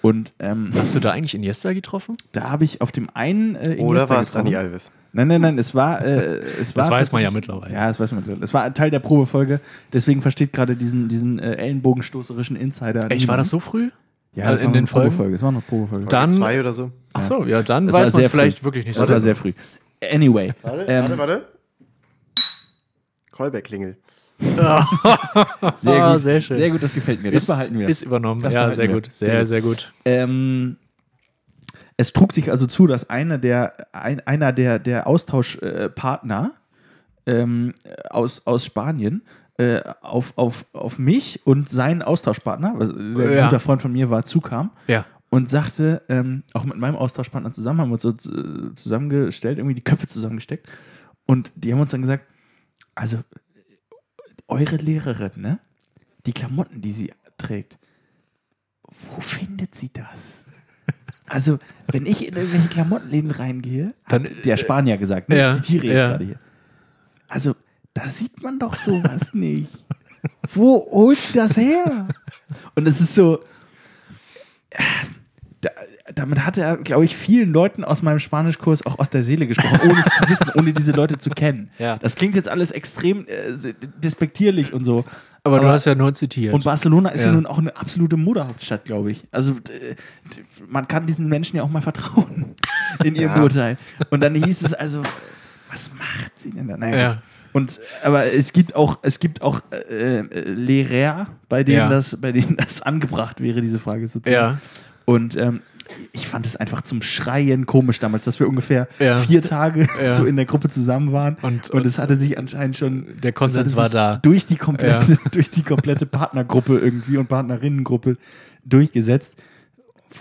Und ähm, Hast du da eigentlich Iniesta getroffen? da habe ich auf dem einen äh, Oder Iniesta war es. Dani Alves? Nein, nein, nein, es war. Äh, es war Das weiß man ja mittlerweile. Ja, das weiß man mittlerweile. Es war ein Teil der Probefolge, deswegen versteht gerade diesen, diesen äh, ellenbogenstoßerischen Insider. Echt, war das so früh? Ja, also das in war den Folgen? Probefolge. Es war noch Probefolge. Dann- Zwei oder so? Ach so, ja, dann Das war weiß man vielleicht früh. wirklich nicht das so. war sehr früh. Anyway. Warte, ähm, warte, warte. Callback-Klingel. Sehr Ah, gut. sehr schön. Sehr gut, das gefällt mir. Das ist, behalten wir. Ist übernommen. Das ja, sehr wir. gut. Sehr Sehr, gut. sehr gut. Ähm, es trug sich also zu, dass einer der, ein, einer der, der Austauschpartner ähm, aus, aus Spanien äh, auf, auf, auf mich und seinen Austauschpartner, also der Ja. guter Freund von mir war, zukam Ja. und sagte, ähm, auch mit meinem Austauschpartner zusammen, haben wir uns so äh, zusammengestellt, irgendwie die Köpfe zusammengesteckt und die haben uns dann gesagt, also eure Lehrerin, ne? Die Klamotten, die sie trägt, wo findet sie das? Also, wenn ich in irgendwelche Klamottenläden reingehe, Dann, hat der Spanier gesagt, ne? ja, ich zitiere jetzt ja. gerade hier. Also, da sieht man doch sowas nicht. Wo holt sie das her? Und es ist so, äh, damit hat er, glaube ich, vielen Leuten aus meinem Spanischkurs auch aus der Seele gesprochen, ohne es zu wissen, ohne diese Leute zu kennen. Ja. Das klingt jetzt alles extrem äh, despektierlich und so. Aber, du Aber- hast ja nur zitiert. Und Barcelona ist ja, Ja. nun auch eine absolute Modehauptstadt, glaube ich. Also man kann diesen Menschen ja auch mal vertrauen in ihrem Ja. Urteil. Und dann hieß es also, was macht sie denn da? Naja, Ja. Und aber es gibt auch, es gibt auch äh, äh, Lehrer, bei denen Ja. das, bei denen das angebracht wäre, diese Frage sozusagen. ja. Und ähm, ich fand es einfach zum Schreien komisch damals, dass wir ungefähr Ja. vier Tage Ja. so in der Gruppe zusammen waren. Und- Und, es hatte sich anscheinend schon. Der Konsens war da. Durch die komplette, durch die komplette Partnergruppe irgendwie und Partnerinnengruppe durchgesetzt.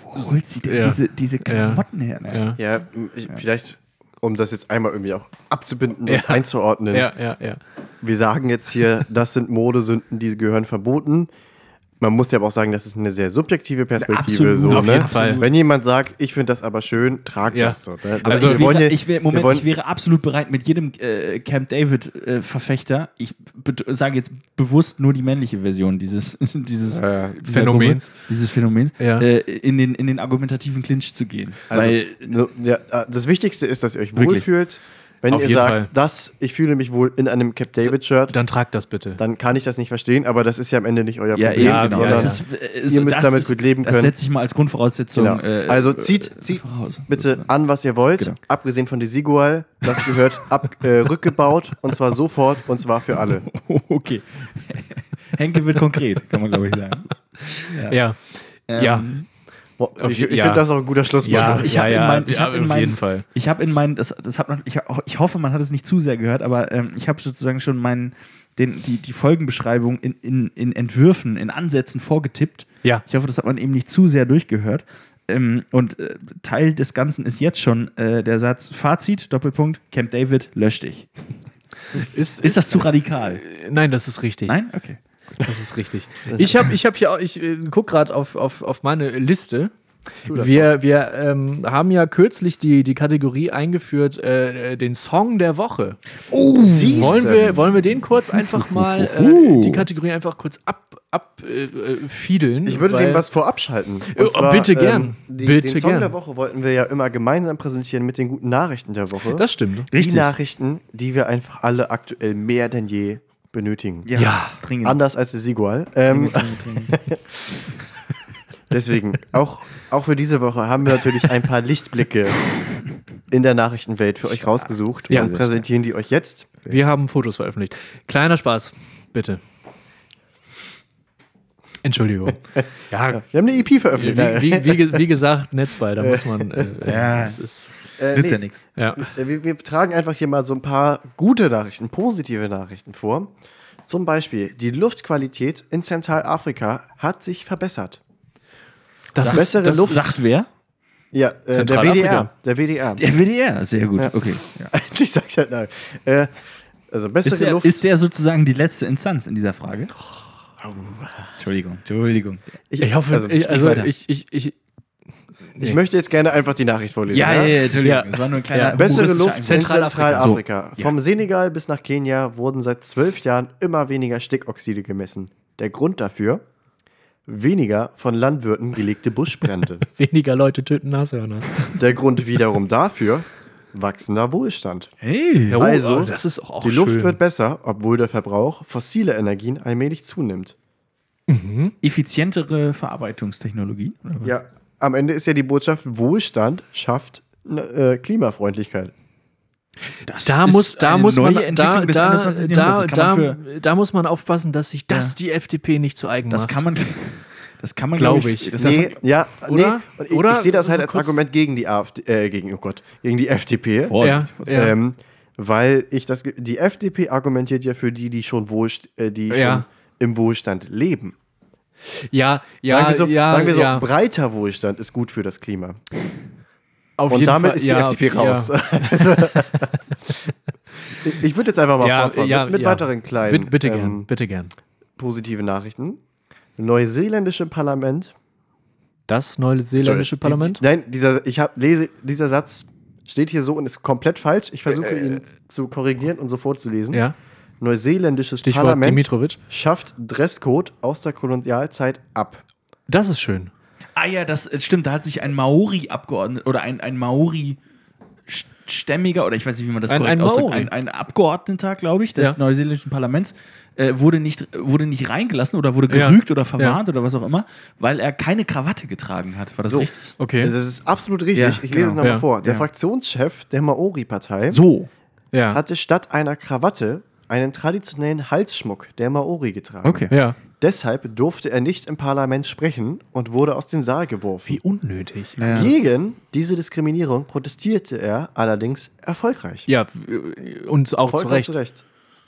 Wo holt sie denn Ja. diese, diese Klamotten her? Ne? Ja. Ja, ich, vielleicht, um das jetzt einmal irgendwie auch abzubinden Ja. und einzuordnen. Ja, ja, ja. Wir sagen jetzt hier, das sind Modesünden, die gehören verboten. Man muss ja aber auch sagen, das ist eine sehr subjektive Perspektive. Absolut, so, auf ne? jeden Fall. Wenn jemand sagt, ich finde das aber schön, trag Ja. das so. Ne? Aber Also, ich, wäre, ich, wäre, Moment, ich wäre absolut bereit, mit jedem äh, Camp David-Verfechter, ich bet- sage jetzt bewusst nur die männliche Version dieses, dieses Äh, Phänomens. Gruppe, dieses Phänomens, Ja. äh, in, den, in den argumentativen Clinch zu gehen. also, Weil ja, äh, das Wichtigste ist, dass ihr euch Wirklich. Wenn Auf ihr sagt, Fall. das, ich fühle mich wohl in einem Cap David-Shirt, Dann trag das bitte. dann kann ich das nicht verstehen, aber das ist ja am Ende nicht euer Ja, Problem. eben, Ja, genau. sondern das ist, äh, ihr müsst das damit ist, gut leben Das können. setze ich mal als Grundvoraussetzung. Genau. äh, also äh, zieht, zieht voraus. bitte an, was ihr wollt. Genau. Abgesehen von Desigual, das gehört ab, äh, rückgebaut und zwar sofort und zwar für alle. Okay. Henke wird konkret, kann man glaube ich sagen. ja. Ähm, Ja. Boah, ich ich ja. finde das auch ein guter Schlusswort. Ja, Ich ja, in ja, mein- ich ja, hab in auf mein- jeden Fall. Ich habe in meinen, das, das hat man, ich, ich hoffe, man hat es nicht zu sehr gehört, aber ähm, ich habe sozusagen schon meinen, den, die, die Folgenbeschreibung in, in, in Entwürfen, in Ansätzen vorgetippt. Ja. Ich hoffe, das hat man eben nicht zu sehr durchgehört. Ähm, und äh, Teil des Ganzen ist jetzt schon äh, der Satz: Fazit, Doppelpunkt, Camp David, lösch dich. Ist, Ist das zu radikal? Nein, das ist richtig. Nein? Okay. Das ist richtig. Ich habe ich hab hier auch, ich äh, gucke gerade auf, auf, auf meine Liste. Wir, wir ähm, haben ja kürzlich die, die Kategorie eingeführt, äh, den Song der Woche. Oh, Wollen wir, wollen wir den kurz einfach mal, äh, die Kategorie einfach kurz ab, ab äh, äh, fiedeln? Ich würde dem was vorab schalten. Oh, bitte gern. die, Bitte den Song gern. der Woche wollten wir ja immer gemeinsam präsentieren mit den guten Nachrichten der Woche. Das stimmt. die Richtig. Nachrichten, die wir einfach alle aktuell mehr denn je benötigen. Ja. dringend. Anders als das Igual. Ähm, deswegen, auch, auch für diese Woche haben wir natürlich ein paar Lichtblicke in der Nachrichtenwelt für euch rausgesucht Ja. und präsentieren die euch jetzt. Wir haben Fotos veröffentlicht. Kleiner Spaß, bitte. Entschuldigung. Ja, Wir haben eine EP wie, veröffentlicht. wie, wie, ge- wie gesagt, Netzball, da muss man. Äh, Ja. Das ist. Äh, Nützt ja nee, nichts. Ja. Äh, wir, wir tragen einfach hier mal so ein paar gute Nachrichten, positive Nachrichten vor. Zum Beispiel, die Luftqualität in Zentralafrika hat sich verbessert. Das ist- bessere das Luft- Sagt wer? Ja, äh, der. WDR. Der WDR. Der WDR, sehr gut. Okay. Ja. ich sag halt nein. Äh, also bessere Ist, der, Luft. ist der sozusagen die letzte Instanz in dieser Frage? Entschuldigung, Entschuldigung. Ich hoffe, also, ich, also ich, ich, ich, ich möchte jetzt gerne einfach die Nachricht vorlesen. Ja, ja, ja, Entschuldigung. Ja. Das war nur ein kleiner Ja. Bessere Luft in. Zentralafrika. So, ja. Vom Senegal bis nach Kenia wurden seit zwölf Jahren immer weniger Stickoxide gemessen. Der Grund dafür? Weniger von Landwirten gelegte Buschbrände. weniger Leute töten Nashörner. Der Grund wiederum dafür? Wachsender Wohlstand. Hey. Oh, Also, aber das ist auch Die Luft schön. wird besser, obwohl der Verbrauch fossiler Energien allmählich zunimmt. Effizientere Verarbeitungstechnologien? oder was? Ja, am Ende ist ja die Botschaft, Wohlstand schafft ne, äh, Klimafreundlichkeit. Das Da muss, da muss man, da, da, 21. da. Das da, muss man aufpassen, dass sich das Ja. die FDP nicht zu eigen Das macht. kann man, das kann man Glaub glaub ich. Das nee, ja, Oder? nee. Und ich, Oder? ich sehe das halt als Kurz- Argument gegen die AfD, äh, gegen, oh Gott, gegen die FDP. Vorsicht. ja, ja. Ähm, weil ich das, die FDP argumentiert ja für die, die schon, Wohlst, äh, die Ja. schon im Wohlstand leben. ja, ja, sagen wir so, ja, sagen wir so ja. breiter Wohlstand ist gut für das Klima. Auf Und jeden damit Fall, ist die ja, FDP raus. ich ich würde jetzt einfach mal Ja, fortfahren ja, mit, mit ja. weiteren kleinen Bitte, bitte ähm, gern, bitte gern. positive Nachrichten. Neuseeländische Parlament. Das neuseeländische Parlament? Nein, dieser, ich hab, lese, dieser Satz steht hier so und ist komplett falsch. Ich versuche Äh, ihn zu korrigieren und so vorzulesen. Ja. Neuseeländisches Stichwort Parlament Dimitrovic. schafft Dresscode aus der Kolonialzeit ab. Das ist schön. Ah ja, das äh, stimmt. Da hat sich ein Maori-Abgeordneter oder ein, ein Maori-Stämmiger oder ich weiß nicht, wie man das Ein- korrekt ein ausdrückt, Maori. ein, ein Abgeordneter, glaube ich, des Ja. neuseeländischen Parlaments, äh, wurde, nicht, wurde nicht reingelassen oder wurde Ja. gerügt oder verwarnt oder was auch immer, weil er keine Krawatte getragen hat. War das So. richtig? Okay. Das ist absolut richtig. Ja, ich lese genau. es nochmal Ja. vor. Der Ja. Fraktionschef der Maori-Partei So. ja. hatte statt einer Krawatte einen traditionellen Halsschmuck der Maori getragen. Okay. ja. Deshalb durfte er nicht im Parlament sprechen und wurde aus dem Saal geworfen. Wie unnötig. Ja. Gegen diese Diskriminierung protestierte er allerdings erfolgreich. Ja, und auch zu Recht. zu Recht.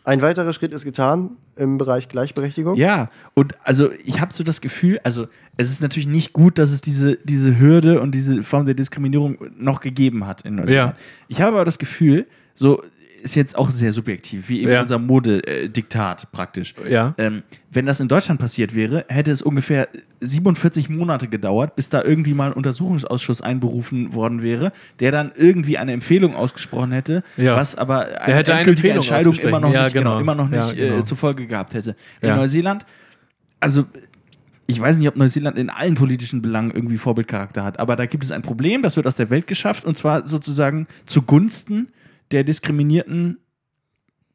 Ein weiterer Schritt ist getan im Bereich Gleichberechtigung. Ja, und also ich habe so das Gefühl, also es ist natürlich nicht gut, dass es diese, diese Hürde und diese Form der Diskriminierung noch gegeben hat in Deutschland. Ja. Ich habe aber das Gefühl, so ist jetzt auch sehr subjektiv, wie eben Ja. unser Modediktat praktisch. Ja. Ähm, wenn das in Deutschland passiert wäre, hätte es ungefähr 47 Monate gedauert, bis da irgendwie mal ein Untersuchungsausschuss einberufen worden wäre, der dann irgendwie eine Empfehlung ausgesprochen hätte, Ja. was aber eine eine endgültige Empfehlung Entscheidung immer noch. Ja, nicht, genau. genau. immer noch nicht genau. äh, zur Folge gehabt hätte. In. Neuseeland, also ich weiß nicht, ob Neuseeland in allen politischen Belangen irgendwie Vorbildcharakter hat, aber da gibt es ein Problem, das wird aus der Welt geschafft und zwar sozusagen zugunsten der diskriminierten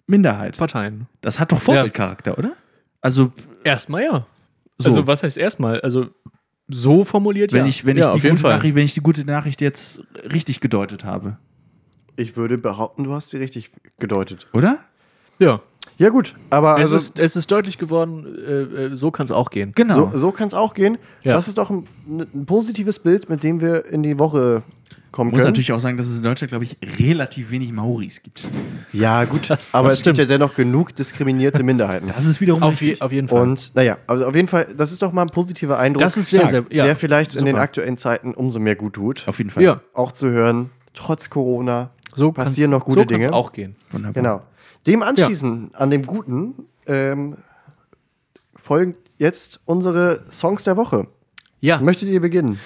Minderheit. Parteien. Das hat doch Vorbildcharakter, oder? Also, Erstmal ja. So. Also, was heißt erstmal? Also, so formuliert wenn ja. ich, wenn, ja, ich die auf jeden gute Fall. Nachricht, wenn ich die gute Nachricht jetzt richtig gedeutet habe, Ich würde behaupten, du hast sie richtig gedeutet. oder? Ja. Ja, gut, aber Es, also, ist, es ist deutlich geworden, äh, äh, so kann es auch gehen. Genau. so, so kann es auch gehen. Ja. Das ist doch ein, ein positives Bild, mit dem wir in die Woche kommen muss können. natürlich auch sagen, dass es in Deutschland, glaube ich, relativ wenig Maoris gibt. ja, gut, Das- aber das es gibt ja stimmt. dennoch genug diskriminierte Minderheiten. Das ist wiederum Auf, je, auf jeden Fall. Und naja, also auf jeden Fall, das ist doch mal ein positiver Eindruck, das ist sehr, sehr, ja, der vielleicht in den super. aktuellen Zeiten umso mehr gut tut. Auf jeden Fall. Ja, Auch zu hören, trotz Corona so passieren noch gute so Dinge. auch gehen. Wunderbar. Genau. Dem anschließend, an dem Guten, ähm, folgen jetzt unsere Songs der Woche. Ja, Möchtet ihr beginnen?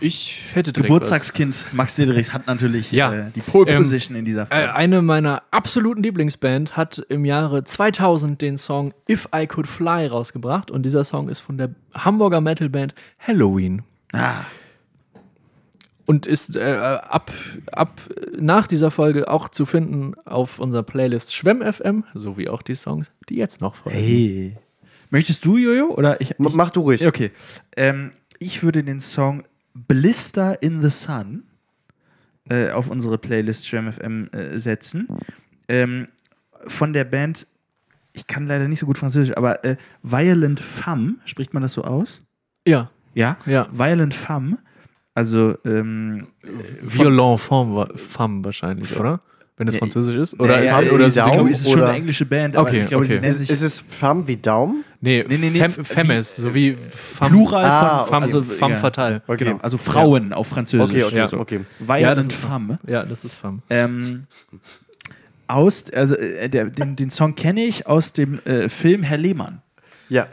Ich hätte direkt Geburtstagskind Max Dederichs hat natürlich Ja. äh, die Pole Ähm, Position in dieser was. Äh, Folge. eine meiner absoluten Lieblingsband hat im Jahre 2000 den Song If I Could Fly rausgebracht und dieser Song ist von der Hamburger Metalband Halloween. ah, und ist äh, ab, ab nach dieser Folge auch zu finden auf unserer Playlist Schwemm FM, sowie auch die Songs, die jetzt noch folgen. hey. Möchtest du, Jojo? Oder ich? M mach du ruhig. Okay. Ähm, ich würde den Song Blister in the Sun äh, auf unsere Playlist Schwem FM äh, setzen. Ähm, von der Band, ich kann leider nicht so gut Französisch, aber äh, Violent Femme, spricht man das so aus? Ja, Ja. ja. Violent Femme, also ähm, Violent Femme, Femme wahrscheinlich, oder? Wenn es Ja, französisch ist? Oder, nee, ist, äh, oder die ist es, ist schon oder- eine englische Band, aber Okay, ich glaube, okay. sie nennen Ist, sich ist es Femme wie Daumen? nee, Nee, nee, nee, Fem, wie- Femmes, so wie Femme, Plural Ah, von Femme, also, Femme ja. fatale. Okay. Genau, also Frauen auf Französisch. Okay, okay, Ja. so, okay. Violent Ja, das ist- Femme. Ja, das ist Femme. Ähm, aus, also äh, der, den, den Song kenne ich aus dem äh, Film Herr Lehmann. Ja.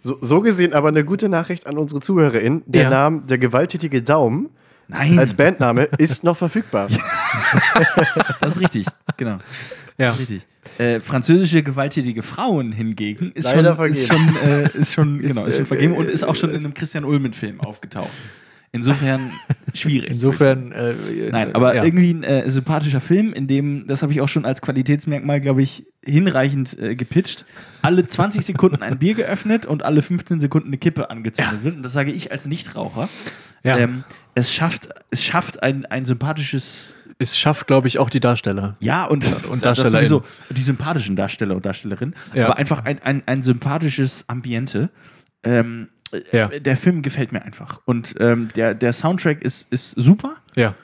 So, so gesehen aber eine gute Nachricht an unsere ZuhörerInnen. Der Ja. Name, der gewalttätige Daumen Nein, als Bandname ist noch verfügbar. das ist richtig. Genau, Ja. ist richtig. Äh, französische gewalttätige Frauen hingegen ist Leider schon, ist vergeben. schon, äh, ist schon, Ist, genau, ist schon äh, vergeben und äh, ist auch schon in einem Christian Ulmen-Film aufgetaucht. Insofern schwierig. Insofern. Äh, Nein, aber ja. irgendwie ein äh, sympathischer Film, in dem, das habe ich auch schon als Qualitätsmerkmal, glaube ich, hinreichend äh, gepitcht, alle 20 Sekunden ein Bier geöffnet und alle 15 Sekunden eine Kippe angezündet wird. Und das sage ich als Nichtraucher. Ja. Ähm, es schafft, es schafft ein, ein sympathisches es schafft, glaube ich, auch die Darsteller. ja, und, Und das DarstellerInnen. sowieso, die sympathischen Darsteller und Darstellerinnen, Ja. aber einfach ein, ein, ein sympathisches Ambiente. Ähm, Ja. äh, Der Film gefällt mir einfach. Und ähm, der, der Soundtrack ist, ist super. Ja.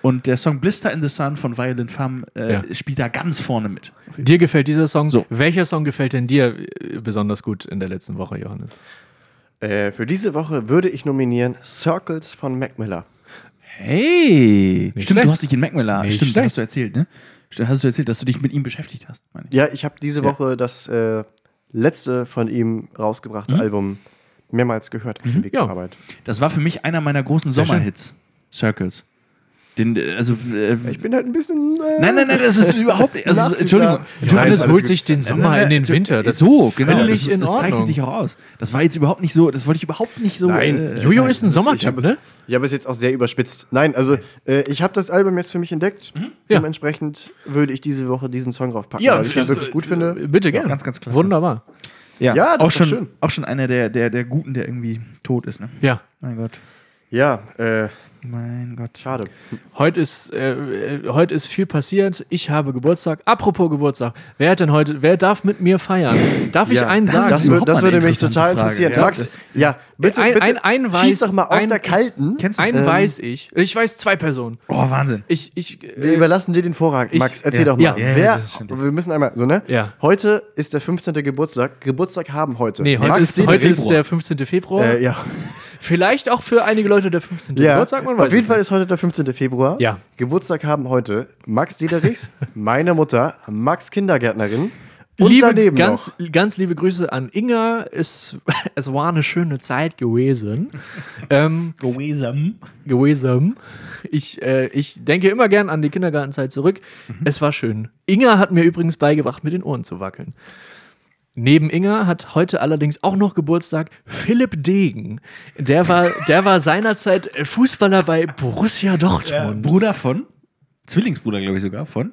Und der Song Blister in the Sun von Violent Femme äh, Ja. spielt da ganz vorne mit. Dir gefällt dieser Song? So. Welcher Song gefällt denn dir äh, besonders gut in der letzten Woche, Johannes? Äh, für diese Woche würde ich nominieren Circles von Mac Miller. Hey! Nicht Stimmt, schlecht. du hast dich in Mac Miller. Nicht Stimmt, schlecht. hast du erzählt, ne? Stimmt, Hast du erzählt, dass du dich mit ihm beschäftigt hast, meine ich. Ja, ich habe diese Ja. Woche das äh, letzte von ihm rausgebrachte Album mehrmals gehört auf dem Weg Ja. zur Arbeit. Das war für mich einer meiner großen Sehr schön. Sommerhits. Circles. Den, äh, also, äh, Ich bin halt ein bisschen. Äh, nein, nein, nein, das ist überhaupt nicht. Also. Entschuldigung. Nein, Johannes holt sich den Sommer Nein, in nein, den Winter. Das so, ist genau. völlig das, ist, in das zeichnet sich auch aus. Das war jetzt überhaupt nicht so, das wollte ich überhaupt nicht so. Nein, äh, Jojo ist ein Sommertyp, habe es, ne? ich hab es jetzt auch sehr überspitzt. Nein, also äh, ich habe das Album jetzt für mich entdeckt. Ja. Dementsprechend würde ich diese Woche diesen Song draufpacken, Ja, weil ich ihn wirklich gut finde. Bitte gerne. ganz, ganz klasse. Wunderbar. Ja, Ja, das auch schon, schön. auch schon einer der, der, der Guten, der irgendwie tot ist, ne? Ja. Mein Gott. Ja, äh, Mein Gott. schade. Heute ist, äh, äh, heute ist viel passiert. Ich habe Geburtstag. Apropos Geburtstag. Wer hat denn heute, wer darf mit mir feiern? Darf ich Ja, einen das sagen? Das, ist wür- überhaupt das würde mich total Frage. interessieren. Ja, Max, ja, bitte, Ein- bitte ein- ein weiß- schieß doch mal aus ein- der Kalten. Kennst du einen Ähm, weiß ich. Ich weiß zwei Personen. Oh, Wahnsinn. Ich, ich, Wir äh, überlassen dir den Vorrang. ich- Max, erzähl ja. doch mal. Wer, wir müssen einmal, so, ne? Ja. Heute ist der 15. Geburtstag. Geburtstag haben heute. nee, heute, Max ist, heute ist der 15. Februar. Äh, ja. Vielleicht auch für einige Leute der 15. ja. Geburtstag, man weiß Auf jeden Fall nicht. ist heute der 15. Februar. Ja. Geburtstag haben heute Max Dederichs, meine Mutter, Max Kindergärtnerin und liebe, daneben ganz, noch. ganz liebe Grüße an Inga. Es, es war eine schöne Zeit gewesen. ähm, Gewesen. gewesen. Ich, äh, ich denke immer gern an die Kindergartenzeit zurück. Mhm. Es war schön. Inga hat mir übrigens beigebracht, mit den Ohren zu wackeln. Neben Inga hat heute allerdings auch noch Geburtstag Philipp Degen. Der war, der war seinerzeit Fußballer bei Borussia Dortmund. Bruder von, Zwillingsbruder, glaube ich sogar, von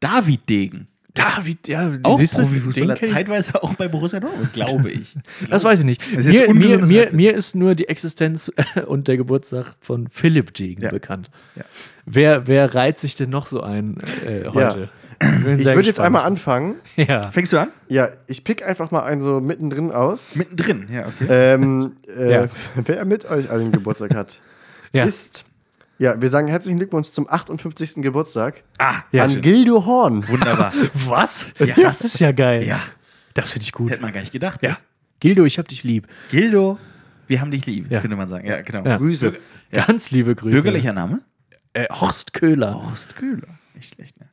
David Degen. David, ja, Auch siehst Profifußballer, zeitweise auch bei Borussia Dortmund, glaube ich. Das weiß ich nicht. ist Mir, mir, mir, mir ist nur die Existenz und der Geburtstag von Philipp Degen Ja. bekannt. Ja. Wer, wer reiht sich denn noch so ein äh, heute? Bin Ich würde jetzt einmal anfangen. Ja. Fängst du an? Ja, ich pick einfach mal einen so mittendrin aus. Mittendrin, ja, okay. Ähm, äh, Ja. Wer mit euch allen Geburtstag hat, Ja. ist, ja, wir sagen herzlichen Glückwunsch zum 58. Geburtstag Ah, an Gildo Horn. Wunderbar. Was? Ja. Das ist ja geil. ja, Das finde ich gut. hätte man gar nicht gedacht. Ja. Gildo, ich hab dich lieb. Gildo, wir haben dich lieb, Ja. könnte man sagen. Ja, genau. Ja. Grüße. Ja. Ganz liebe Grüße. Bürgerlicher Name? Äh, Horst Köhler. Horst Köhler. Nicht schlecht, ne?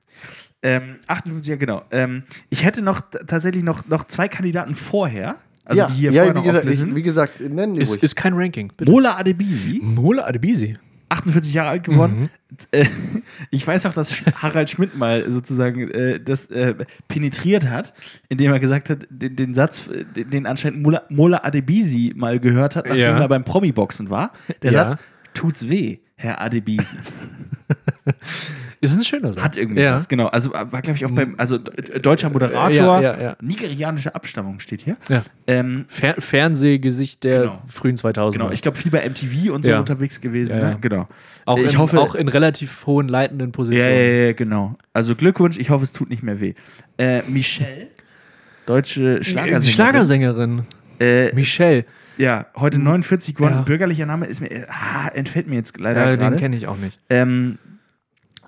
Ähm, 58, ja, genau. Ähm, ich hätte noch tatsächlich noch, noch zwei Kandidaten vorher. Also ja, die hier ja vorher wie, noch gesagt, ich, sind. wie gesagt, nennen die Ist, ruhig. ist kein Ranking. Bitte. Mola Adebisi, Mola Adebisi. 48 Jahre alt geworden. Äh, ich weiß auch, dass Harald Schmidt mal sozusagen äh, das äh, penetriert hat, indem er gesagt hat, den, den Satz, den, den anscheinend Mola, Mola Adebisi mal gehört hat, nachdem Ja. er beim Promi-Boxen war. Der Ja. Satz, tut's weh, Herr Adebisi. Ist ein schöner Satz. Hat irgendwie ja. was, genau. Also war, glaube ich, auch beim, also d- deutscher Moderator, Ja, ja, nigerianische Abstammung steht hier. Ähm, Fer Fernsehgesicht der Genau. frühen 2000er. genau, ich glaube, viel bei MTV und so unterwegs gewesen. Ne? Genau. auch, ich in, hoffe, auch in relativ hohen leitenden Positionen. ja, genau. Also Glückwunsch, ich hoffe, es tut nicht mehr weh. Äh, Michelle, deutsche Schlagersängerin. Schlagersängerin. Äh, Michelle. ja, heute 49 geworden. Ja. Bürgerlicher Name ist mir, äh, ah, entfällt mir jetzt leider Ja, den kenne ich auch nicht. Ähm,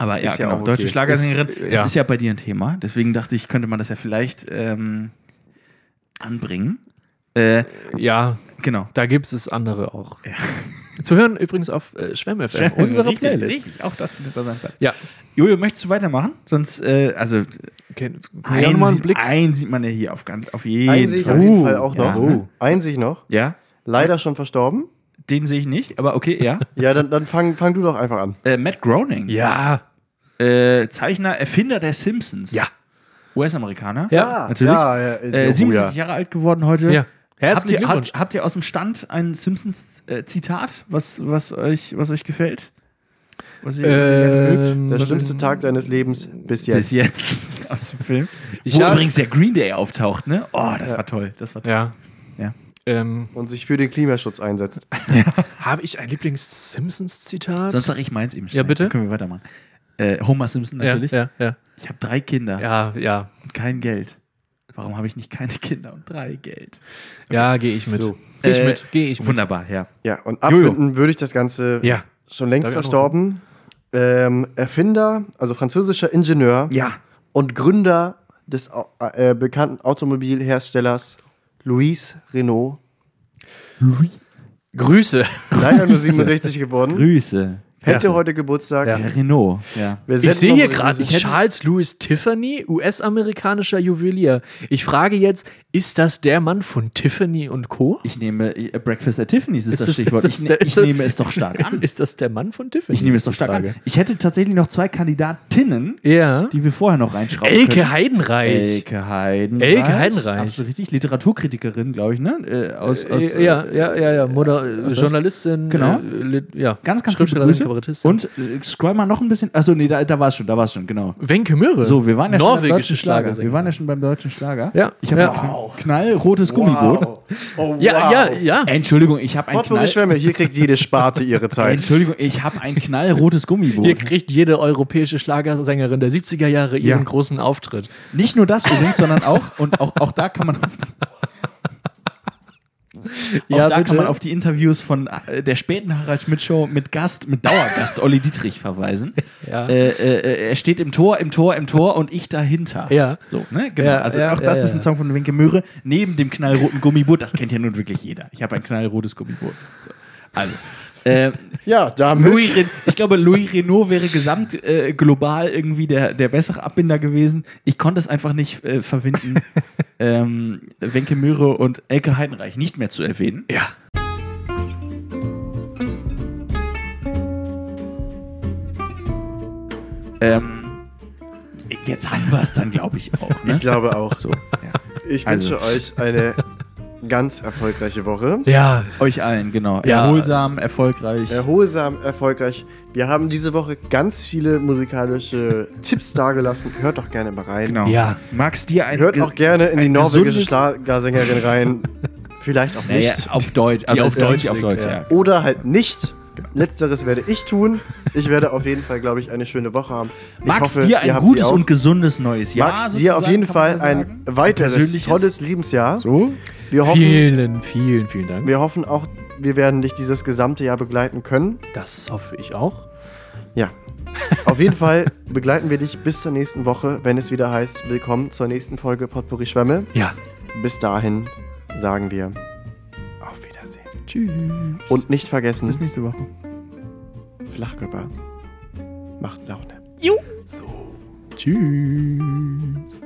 aber ja, Ist ja genau, auch deutsche okay. Schlagersängerin. Ist, das ja. ist ja bei dir ein Thema. Deswegen dachte ich, könnte man das ja vielleicht ähm, anbringen. Äh, Ja, genau. da gibt es andere auch. Zu hören übrigens auf äh, Schwemm FM, unserer Richtig, Playlist. Richtig, auch das findet da seinen Platz. Ja. Jojo, möchtest du weitermachen? Sonst, äh, also, Okay, einen, einen sieht, Blick. einen sieht man ja hier auf, ganz, auf jeden Einen sehe ich Fall. auf jeden Uh, Fall auch ja. noch. Oh. Einen sehe ich noch. Ja, Leider schon verstorben. den sehe ich nicht, aber okay, ja. Ja, dann, dann fang, fang du doch einfach an. äh, Matt Groening, Ja. Äh, Zeichner, Erfinder der Simpsons. Ja. US-Amerikaner. Ja, natürlich. Ja, ja, Äh, oh, 67 ja. Jahre alt geworden heute. Ja. Habt Herzlichen ihr, Glückwunsch. habt, habt ihr aus dem Stand ein Simpsons-Zitat, was, was, euch, was euch gefällt? Was ihr? Ähm, Der schlimmste Tag deines Lebens bis jetzt. Bis jetzt aus dem Film. Ich Wo übrigens der Green Day auftaucht, ne? Oh, das Ja. war toll. Das war toll. Ja. Ja. Ähm, Und sich für den Klimaschutz einsetzt. Habe ich ein Lieblings-Simpsons-Zitat? Sonst sage ich meins eben schnell. Ja, bitte? Dann können wir weitermachen. Äh, Homer Simpson ja, natürlich. ja, ja. Ich habe drei Kinder Ja, ja. und kein Geld. Warum habe ich nicht keine Kinder und drei Geld? Ja, gehe ich mit. So. Gehe ich Äh, mit. Gehe ich mit. Wunderbar, ja. Ja, und abbinden würde ich das Ganze Ja. schon längst verstorben. Ähm, Erfinder, also französischer Ingenieur Ja. und Gründer des äh, bekannten Automobilherstellers Louis Renault. Grüße. Leider nur 67 geworden. Grüße. Hätte Ja. heute Geburtstag. Ja. Herr Renault. Ja. Wir Ich sehe hier gerade Charles Louis Tiffany, US-amerikanischer Juwelier. Ich frage jetzt, ist das der Mann von Tiffany und Co.? Ich nehme äh, Breakfast at Tiffany's ist, Ist das das- Stichwort. ist das ich, ne- der- ich nehme es doch stark an. Ist das der Mann von Tiffany? Ich nehme es doch stark Frage. an. Ich hätte tatsächlich noch zwei Kandidatinnen, Ja. die wir vorher noch reinschrauben Elke können. Heidenreich. Elke Heidenreich. Elke Heidenreich. Absolut richtig. Literaturkritikerin, glaube ich, ne? Äh, aus, aus, Äh, ja, ja, ja, ja. Moder äh? Journalistin. Genau. Äh, ja. Ganz, ganz liebe Grüße. Kabarettistin. Und äh, scroll mal noch ein bisschen. Achso, nee, da, da war es schon, da war es schon, genau. Wenke Möhre. So, wir waren ja schon beim deutschen Schlager. Wir waren ja schon beim deutschen Schlager. Ja. Ich habe Ja. ein knallrotes Gummiboot. Wow. Oh, Ja, wow. ja, ja. Entschuldigung, ich habe ein knall Schwämme, hier kriegt jede Sparte ihre Zeit. Entschuldigung, ich habe ein knallrotes Gummiboot. Hier kriegt jede europäische Schlagersängerin der 70er Jahre ihren Ja. großen Auftritt. Nicht nur das übrigens, sondern auch, und auch, auch da kann man auf, auch da kann man auf die Interviews von äh, der späten Harald Schmidt Show mit Gast, mit Dauergast Olli Dietrich verweisen. Ja. Äh, äh, er steht im Tor, im Tor, im Tor und ich dahinter. Ja. So, ne? Genau. Ja, also ja, auch das ja, ist ein ja. Song von Winke Möhre. Neben dem knallroten Gummiboot, das kennt ja nun wirklich jeder. Ich habe ein knallrotes Gummiboot. So. Also. Äh, Ja, damit. Louis Ren ich glaube, Louis Renault wäre gesamt äh, global irgendwie der, der bessere Abbinder gewesen. Ich konnte es einfach nicht äh, verwinden, ähm, Wenke Möhre und Elke Heidenreich nicht mehr zu erwähnen. Ja. Ähm, jetzt haben wir es dann, glaube ich, auch. Ne? Ich glaube auch. So, ja. Ich Also. wünsche euch eine ganz erfolgreiche Woche. Ja. Euch allen, genau. Ja. Erholsam, erfolgreich. Erholsam, erfolgreich. Wir haben diese Woche ganz viele musikalische Tipps dargelassen. Hört doch gerne mal rein. Genau. Ja. Magst dir ein Hört auch gerne in die norwegische Schlagersängerin rein. Vielleicht auch nicht. Naja, auf Deutsch. Die aber auf Deutsch auf Deutsch, ja. ja. Oder halt nicht. Letzteres werde ich tun. Ich werde auf jeden Fall, glaube ich, eine schöne Woche haben. Ich Max, hoffe, dir ein gutes und gesundes neues Jahr. Max, dir auf jeden Fall ein weiteres tolles Lebensjahr. So. Wir hoffen, Vielen, vielen, vielen Dank. wir hoffen auch, wir werden dich dieses gesamte Jahr begleiten können. Das hoffe ich auch. Ja. Auf jeden Fall begleiten wir dich bis zur nächsten Woche, wenn es wieder heißt, willkommen zur nächsten Folge Potpourri Schwämme. Ja. Bis dahin sagen wir auf Wiedersehen. Tschüss. Und nicht vergessen, Bis nächste Woche. Flachkörper macht Laune. So. Tschüss.